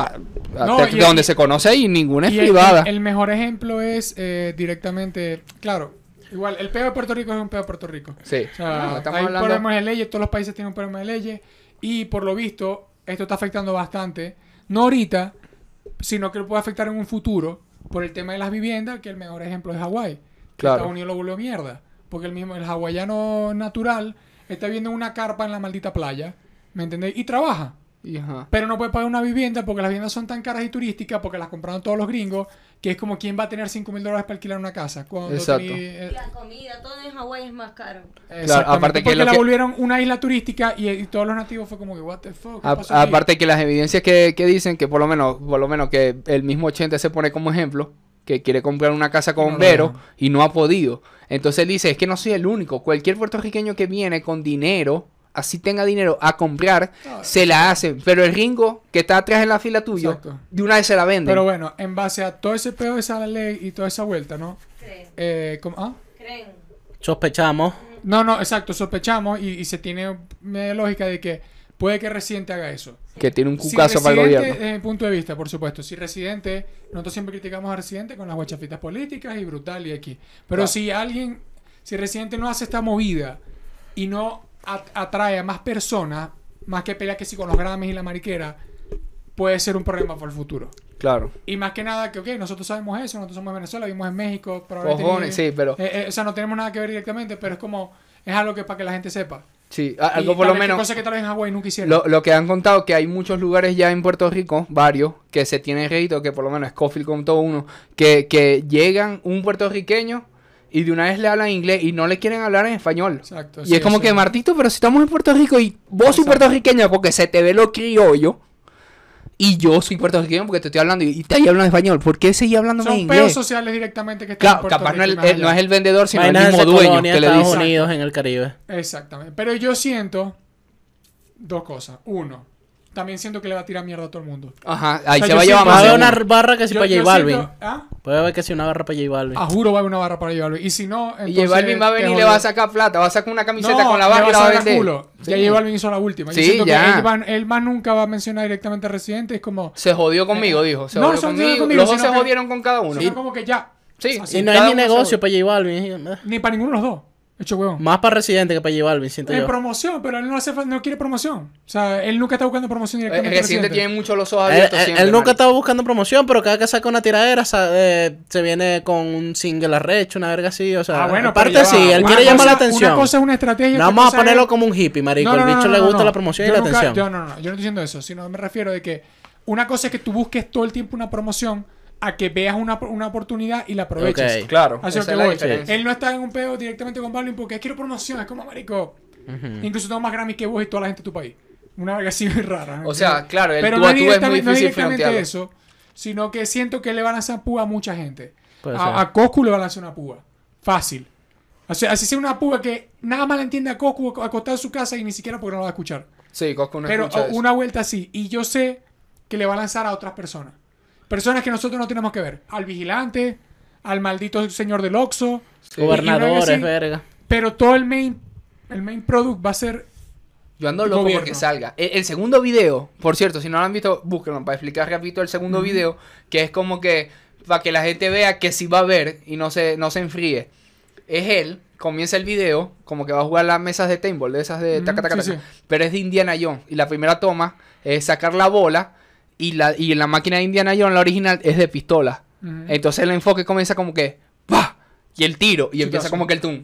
hasta y- donde se conoce y ninguna es y privada. El, el mejor ejemplo es eh, directamente, claro, igual, el peo de Puerto Rico es un peo de Puerto Rico. sí. O sea, No, estamos hay hablando- problemas de leyes, todos los países tienen un problema de leyes y por lo visto esto está afectando bastante, no ahorita, sino que lo puede afectar en un futuro por el tema de las viviendas, que el mejor ejemplo es Hawái. Claro. Estados Unidos lo volvió mierda. Porque el mismo, el hawaiano natural está viviendo en una carpa en la maldita playa, ¿me entendés? Y trabaja. Y, ajá. Pero no puede pagar una vivienda porque las viviendas son tan caras y turísticas porque las compraron todos los gringos que es como quién va a tener 5 mil dólares para alquilar una casa. Cuando Exacto. tení- eh, Y la comida, todo en Hawái es más caro. exactamente, aparte que porque la que- volvieron una isla turística y, y todos los nativos fue como que what the fuck. ¿qué A- pasó aquí?" aparte que las evidencias que, que dicen que por lo menos, por lo menos que el mismo 80 se pone como ejemplo, que quiere comprar una casa con No Vero dejan. y no ha podido. Entonces él dice, es que no soy el único. Cualquier puertorriqueño que viene con dinero, así tenga dinero a comprar, No, se la hacen. Pero el ringo que está atrás en la fila tuyo, Exacto. de una vez se la venden. Pero bueno, en base a todo ese pedo de esa ley y toda esa vuelta, ¿no? Creen, Eh, ¿cómo? ¿Ah? creen. Sospechamos. No, no, exacto, sospechamos y, y se tiene media lógica de que puede que Residente haga eso. Que tiene un Si cucazo para el gobierno. Desde mi punto de vista, por supuesto. Si Residente, nosotros siempre criticamos a Residente con las guachafitas políticas y brutal y aquí. Pero Claro. si alguien, si Residente no hace esta movida y no at- atrae a más personas, más que pelea que sí con los Grammys y la mariquera, puede ser un problema para el futuro. Claro. Y más que nada que, ok, nosotros sabemos eso, nosotros somos de Venezuela, vivimos en México, Cojones, sí, pero- eh, eh, o sea, no tenemos nada que ver directamente, pero es como, es algo que para que la gente sepa. Sí, algo Y por lo menos... Cosa que tal vez en Hawái nunca hicieron. Lo, lo que han contado que hay muchos lugares ya en Puerto Rico, varios, que se tienen rédito, que por lo menos Scofield contó uno, que, que llegan un puertorriqueño y de una vez le hablan inglés y no le quieren hablar en español. Exacto. y sí, es como que, Martito, pero si estamos en Puerto Rico y vos sos puertorriqueño porque se te ve lo criollo y yo soy puertorriqueño porque te estoy hablando y, y te ahí hablando español, ¿por qué seguís hablando en Son inglés? peos sociales directamente que están en Claro, Puerto capaz no, el- el- no es el vendedor, sino el mismo dueño colonia, que le Estados dice. Unidos en el Caribe. Exactamente. Pero yo siento dos cosas. Uno, también siento que le va a tirar mierda a todo el mundo. Ajá, ahí O sea, se yo va a llevar siento- Va a más de haber una barra que sí Yo- para J yo Balvin. siento- ¿Ah? Puede haber que sí una barra para J Balvin. A juro va a haber una barra para J Balvin. Y si no, entonces... Y J Balvin va a venir y le va a sacar plata, va a sacar una camiseta No, con la barra y la va a vender. culo. Ya Sí. J Balvin hizo la última. Yo Sí, siento ya. que él, va- él más nunca va a mencionar directamente a Residente. Es como... Se jodió conmigo, dijo. Se No, jodió se jodió conmigo. conmigo, Los dos se jodieron con cada uno. sino como que ya... Sí. Y no hay ni negocio para J Balvin. eh, Ni para ninguno de los dos. Hecho huevón. Más para Residente que para J Balvin, siento En yo. promoción, pero él no, hace, fa- no quiere promoción. O sea, él nunca está buscando promoción Eh, directamente. a Residente Residente. tiene mucho los ojos Él, abiertos él- siempre, él nunca marico. estaba buscando promoción, pero cada que saca una tiradera sa- eh, se viene con un single arrecho, una verga así. O sea, Ah, bueno, aparte ya sí, va. él Una quiere llamar la cosa- atención. Una cosa es una estrategia. no otra vamos a cosa ponerlo es- como un hippie, marico. No, no, el no, bicho no, le no, gusta no. la promoción Yo y la nunca- atención. Yo no, no, no, yo no estoy diciendo eso, sino me refiero de que una cosa es que tú busques todo el tiempo una promoción a que veas una, una oportunidad y la aproveches. Ok. Claro, Así que voy. Él no está en un pedo directamente con Balvin porque quiero promoción. Es como, marico, incluso tengo más Grammys que vos y toda la gente de tu país. Una verga así muy rara. O sea, claro, el Pero tú no a es tú es muy directamente, no directamente frontearlo. eso, sino que siento que le van a lanzar púa a mucha gente. A, a Coscu le van a lanzar una púa. Fácil. O sea, así sea una púa que nada más la entiende a Coscu acostado en su casa y ni siquiera porque no la va a escuchar. Sí, Cosco no Pero escucha eso. una vuelta así. Y yo sé que le va a lanzar a otras personas. Personas que nosotros no tenemos que ver. Al vigilante, al maldito señor del Oxxo. Sí. Gobernadores, verga. Pero todo el main, el main product va a ser... Yo ando loco Gobierno. porque salga. El, el segundo video, por cierto, si no lo han visto, búsquenlo para explicar rapidito el segundo video, que es como que para que la gente vea que sí va a ver y no se, no se enfríe. Es él, comienza el video, como que va a jugar las mesas de table, de esas de Ujú, taca, taca, sí, taca. sí. pero es de Indiana Jones. Y la primera toma es sacar la bola y la, y la máquina de Indiana Jones, la original, es de pistola. Entonces el enfoque comienza como que ¡pah! Y el tiro, y empieza como que el tum.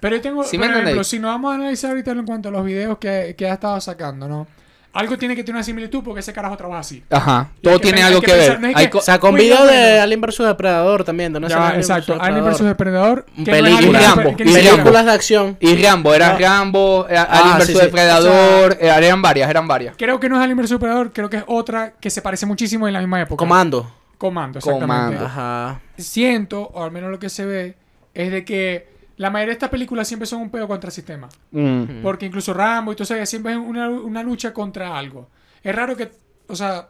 Pero yo tengo, ¿Sí por ejemplo, si nos vamos a analizar ahorita en cuanto a los videos que, que ha estado sacando, ¿no? Algo tiene que tener una similitud porque ese carajo trabaja así. Ajá, Y todo tiene algo que que, ver. pensar, no hay que- video de Alien vs Depredador también. ¿de ¿no? Ya, exacto. Alien vs Depredador. Depredador. que no es Película. Alien vs. Rambo. Películas de acción. Y Rambo, era No. Rambo, eh, Ah, Alien vs sí, sí. Depredador, eh, eran varias, eran varias. Creo que no es Alien vs Depredador, creo que es otra que se parece muchísimo en la misma época. Comando. Comando, exactamente. Comando. Ajá. Siento, o al menos lo que se ve, es de que la mayoría de estas películas siempre son un pedo contra el sistema. Mm. Porque incluso Rambo y todo eso, siempre es una, una lucha contra algo. Es raro que, o sea,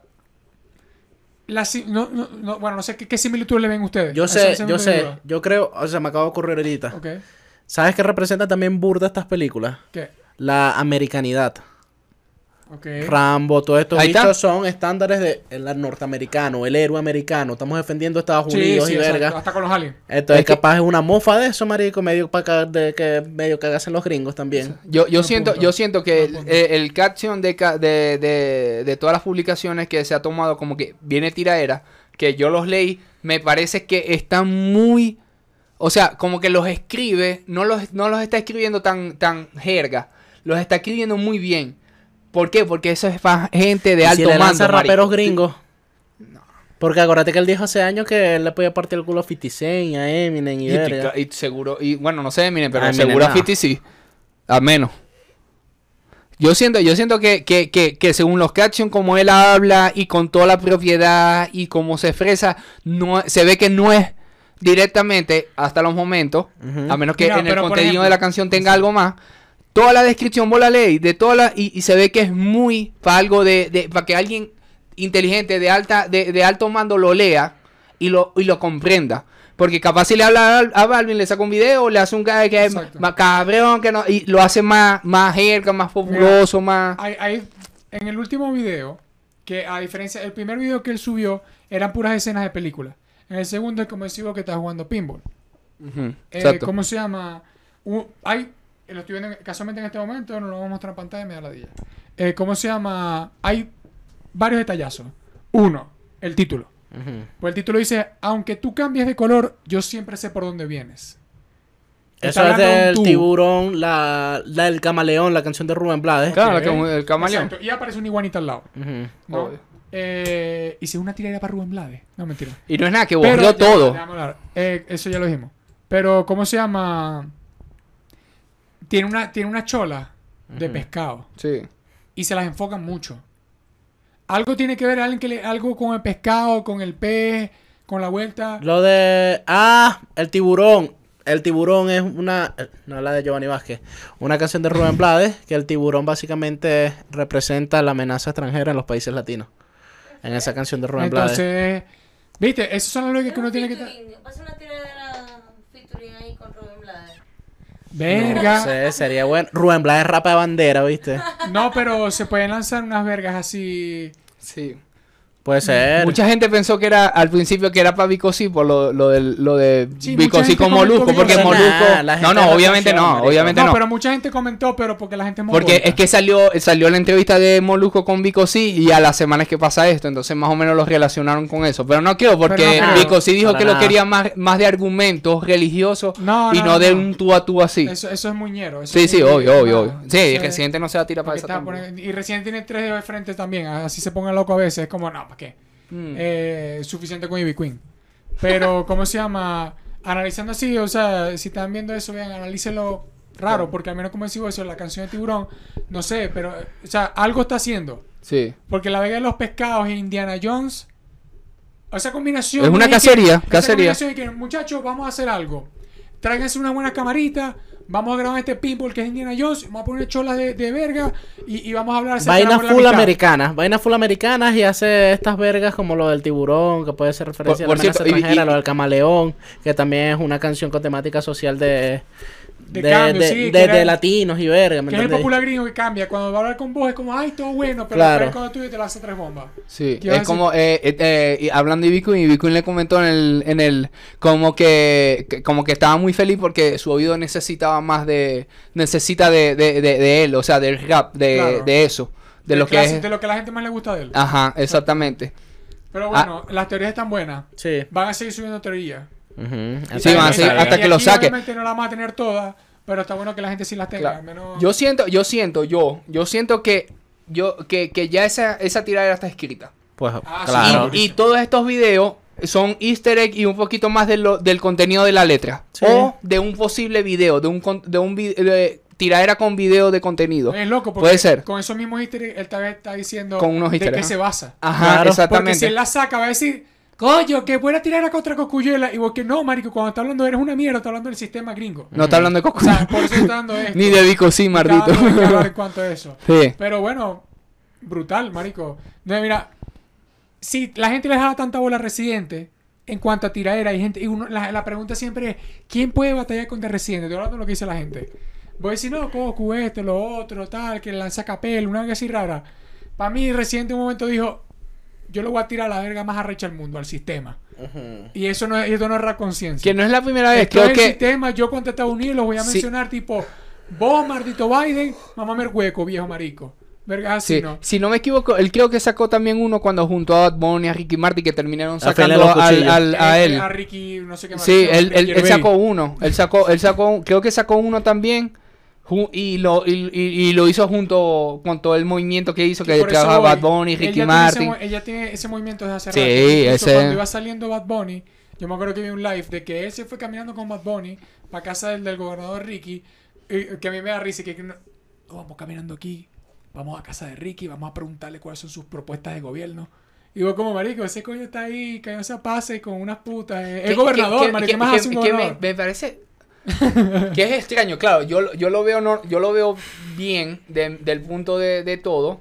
la no, no, no- bueno, no sé qué, qué similitud le ven ustedes. Yo sé, yo sé. duda. Yo creo, o sea, me acabo de ocurrir ahorita. Ok. ¿Sabes qué representa también burda estas películas? ¿Qué? La americanidad. Ok. Rambo, todos estos bichos son estándares de el norteamericano, el héroe americano. Estamos defendiendo a Estados Unidos sí, y exacto, verga. Hasta con los aliens. Entonces, Es que- capaz es una mofa de eso, marico, medio para de que medio que hacen los gringos también. Yo, yo siento, punto. yo siento que el, punto. eh, el caption de, ca- de, de, de todas las publicaciones que se ha tomado como que viene tiraera, que yo los leí, me parece que están muy o sea, como que los escribe, no los, no los está escribiendo tan, tan jerga, los está escribiendo muy bien. ¿Por qué? Porque eso es pa- gente de ¿Y alto si le mando, raperos gringos. Porque acuérdate que él dijo hace años que él le podía partir el culo a 50 Cent, a Eminem y, Y, verga. y seguro, y bueno, no sé, miren, pero A Eminem seguro a no. 50 sí. A menos. Yo siento, yo siento que, que, que, que según los captions, como él habla y con toda la propiedad y cómo se expresa, no, se ve que no es directamente hasta los momentos, a menos que en el contenido ejemplo, de la canción tenga algo más. Toda la descripción vos la leí de toda la, y, y se ve que es muy para algo de, de- para que alguien inteligente de alta de, de alto mando lo lea y lo y lo comprenda. Porque capaz si le habla a, a Balvin, le saca un video, le hace un guy que es más cabrón, que no, y lo hace más, más jerga, más populoso, más. Hay, hay- en el último video, que a diferencia, el primer video que él subió eran puras escenas de películas. En el segundo es como decimos que está jugando pinball. Eh, exacto. ¿Cómo se llama? Un- hay, lo estoy viendo en- casualmente en este momento, no lo vamos a mostrar en pantalla, me da la dilla. Eh, ¿Cómo se llama? Hay varios detallazos. Uno, el título. Pues el título dice, aunque tú cambies de color, yo siempre sé por dónde vienes. Eso es un del tiburón, la, la del camaleón, la canción de Rubén Blades. Claro, que el camaleón. Exacto, Y aparece una iguanita al lado. Ujú. ¿no? Obvio. Eh, y si es una tiradera para Rubén Blades. No, mentira. Y no es nada, que Pero, borrió ya, todo. déjame hablar. Eh, eso ya lo dijimos. Pero, ¿cómo se llama? Tiene una, tiene una chola de pescado. Sí. Y se las enfocan mucho. Algo tiene que ver alguien que le- algo con el pescado, con el pez, con la vuelta. Lo de. Ah, el tiburón. El tiburón es una. No la de Giovanni Vázquez. Una canción de Rubén [LAUGHS] Blades. Que el tiburón básicamente representa la amenaza extranjera en los países latinos. En esa canción de Rubén Blades. Entonces, ¿viste? Esas son las lógicas que uno tiene que... ta- Pasa una tiradera featuring ahí con Rubén Blades. Verga. No sé, sería bueno. Rubén Blades rapa de bandera, ¿viste? No, pero se pueden lanzar unas vergas así. Sí. Puede ser. Mucha gente pensó que era al principio que era para Vico sí por lo, lo, del, lo de Sí, Vico mucha sí gente con Molusco, que porque ser Molusco. nada, no, no, de obviamente no, marico. obviamente No, no. pero mucha gente comentó, pero porque la gente Porque es que salió, salió la entrevista de Molusco con Vico sí y a las semanas que pasa esto, entonces más o menos lo relacionaron con eso. Pero no quiero porque no, Vico sí dijo que lo quería más, más de argumentos religiosos No, y no, no, no, de no. un tú a tú así. Eso, eso es muñero. eso sí, es sí, muy- obvio, obvio, no, obvio. Sí, Residente no se va a tirar para esa Y Residente tiene tres dedos de frente también. Así se ponga loco a veces. Es como, no, ¿para qué? Mm. Eh, suficiente con Ivy Queen. Pero, [LAUGHS] ¿cómo se llama? Analizando así, o sea, si están viendo eso, vean, analícenlo raro, porque al menos como decimos eso, la canción de Tiburón, no sé, pero, o sea, algo está haciendo. Sí. Porque la Vega de los Pescados e Indiana Jones, esa combinación. Es una que- cacería, esa cacería. combinación de que, muchachos, vamos a hacer algo. Tráiganse una buena camarita. Vamos a grabar este pinball que es Indiana Jones. Vamos a poner cholas de, de verga. Y, y vamos a hablar acerca de Vainas full americanas, vainas full americanas y hace estas vergas como lo del tiburón, que puede ser referencia Por- por a la cierto, y- extranjera, y- lo del camaleón, que también es una canción con temática social de De cambio, sí, de- que de- era- de latinos y verga, ¿me Que es el popular gringo que cambia. Cuando va a hablar con vos es como, ay, todo bueno. Pero Claro. después cuando tú te lanza tres bombas. Sí, ¿Qué ibas a es como eh, eh, eh, y hablando de Bitcoin y Bitcoin le comentó en el, en el como que, que- como que estaba muy feliz porque su oído necesitaba más de necesita de, de, de, de él, o sea, del rap, de, Claro. de eso, de, lo que clase- es. de lo que a la gente más le gusta de él. Ajá, exactamente. Pero Ah. bueno, las teorías están buenas. Sí. Van a seguir subiendo teorías. Van seguir Está hasta que lo saque. Obviamente no las vamos a tener todas. Pero está bueno que la gente sí las tenga. Claro. menos- Yo siento, yo siento, yo, yo siento que yo que, que ya esa esa tiradera está escrita. Pues Ah, sí, claro. Y, y todos estos videos son easter egg y un poquito más de lo- del contenido de la letra. Sí. O de un posible video, de un, con- de un vi- de tiradera con video de contenido. Es loco porque Puede ser. con esos mismos easter eggs, él tal vez está diciendo Con unos de qué se basa. Ajá, Claro. Porque exactamente. si él la saca, va a decir, coño, que buena tiradera contra Cocuyuela. Y vos que no, marico, cuando está hablando eres una mierda, está hablando del sistema gringo. No está hablando de O Coco. sea, por eso está dando [LAUGHS] esto. Ni de Vico sí, mardito. qué en cuanto a eso. sí. Pero bueno, brutal, marico. No, mira, si la gente le da tanta bola a Residente en cuanto a tiraera, hay gente, y uno, la, la pregunta siempre es, ¿quién puede batallar contra Residente? Estoy hablando de lo que dice la gente. Voy a decir, no, Goku, esto, lo otro, tal, que lanza capel, una cosa así rara. Para mí, Residente en un momento dijo, yo lo voy a tirar a la verga más arrecha del mundo, al sistema. Ujú. Y eso no es, esto no es conciencia. Que no es la primera vez, Esto creo es el que sistema, yo contra Estados Unidos los voy a Sí. mencionar tipo, vos, Mardito Biden, mamá el hueco, viejo marico. Verga, así, Sí, ¿no? si no me equivoco, él creo que sacó también uno cuando junto a Bad Bunny, a Ricky Martin, que terminaron sacando los al- al- a Eh, él. A Ricky, no sé qué más. Sí, él, él- él sacó uno. Él sacó, él sacó, creo que sacó uno también. Y lo, y, y- y lo hizo junto con todo el movimiento que hizo, que trabajaba. Bad Bunny, Ricky ya tiene ese Martin. ella tiene ese movimiento desde hace Sí, rato. Ese- Cuando iba saliendo Bad Bunny, yo me acuerdo que vi un live de que él se fue caminando con Bad Bunny para casa del, del gobernador Ricky. que a mí me da risa. y Que, que no- "Oh, vamos caminando aquí. Vamos a casa de Ricky. Vamos a preguntarle cuáles son sus propuestas de gobierno. Y vos como marico, ese coño está ahí, cayéndose a pase con unas putas. Que- El gobernador, que- marico. que- ¿Qué más que- hace un que me, gobernador? me parece [LAUGHS] que es extraño, claro, yo, yo lo veo no, yo lo veo bien de- del punto de, de todo,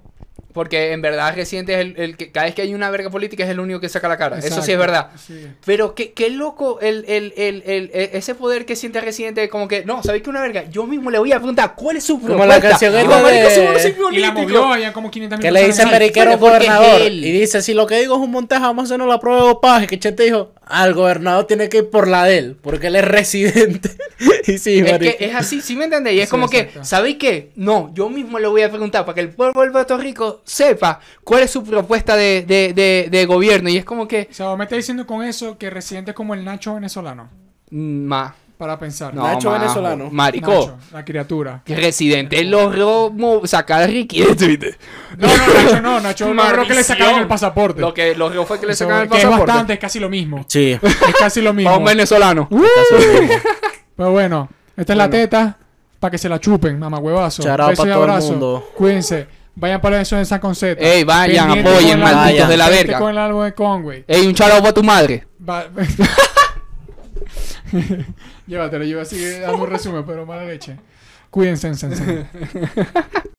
porque en verdad Residente es el, el que cada vez que hay una verga política es el único que saca la cara, eso sí es Exacto, verdad. sí. Pero qué, qué loco el, el, el, el- e- ese poder que siente Residente, como que, no, ¿sabéis que una verga? Yo mismo le voy a preguntar, ¿cuál es su Como propuesta? la canción de- unos Y la movió, había como 500 Que le dice personas. periquero es gobernador. él. Y dice, si lo que digo es un montaje, vamos a hacernos la prueba de dopaje. Que Chete dijo, al gobernador tiene que ir por la de él, porque él es residente. [LAUGHS] y sí, Es que es así, ¿sí me entendéis? Y es Sí, como exacto. que, ¿sabéis qué? No, yo mismo le voy a preguntar para que el pueblo de Puerto Rico sepa cuál es su propuesta de, de, de, de gobierno. Y es como que, O sea, me estás diciendo con eso que Residente es como el Nacho venezolano. mm, ma, Para pensar. no, Nacho majo, venezolano. Marico, Nacho, la criatura. que residente logró sacar a Ricky de Twitter. No, no, Nacho no. Nacho no creo que le sacaron el pasaporte. Lo que logró fue que le sacaron el que es pasaporte. bastante, es casi lo mismo. Sí. Es casi lo mismo. Para un venezolano. casi lo mismo. Pero bueno, esta es la Bueno. teta para que se la chupen, mamá huevazo. Besos y mundo. Cuídense. Vayan para eso de San Conceta. Ey, vayan, Pendiente apoyen, malditos de la pendiente verga. con el álbum de Conway. Ey, un charo para tu madre. Va- [LAUGHS] Llévatelo, yo así dando un resumen, pero mala leche. Cuídense, en [LAUGHS]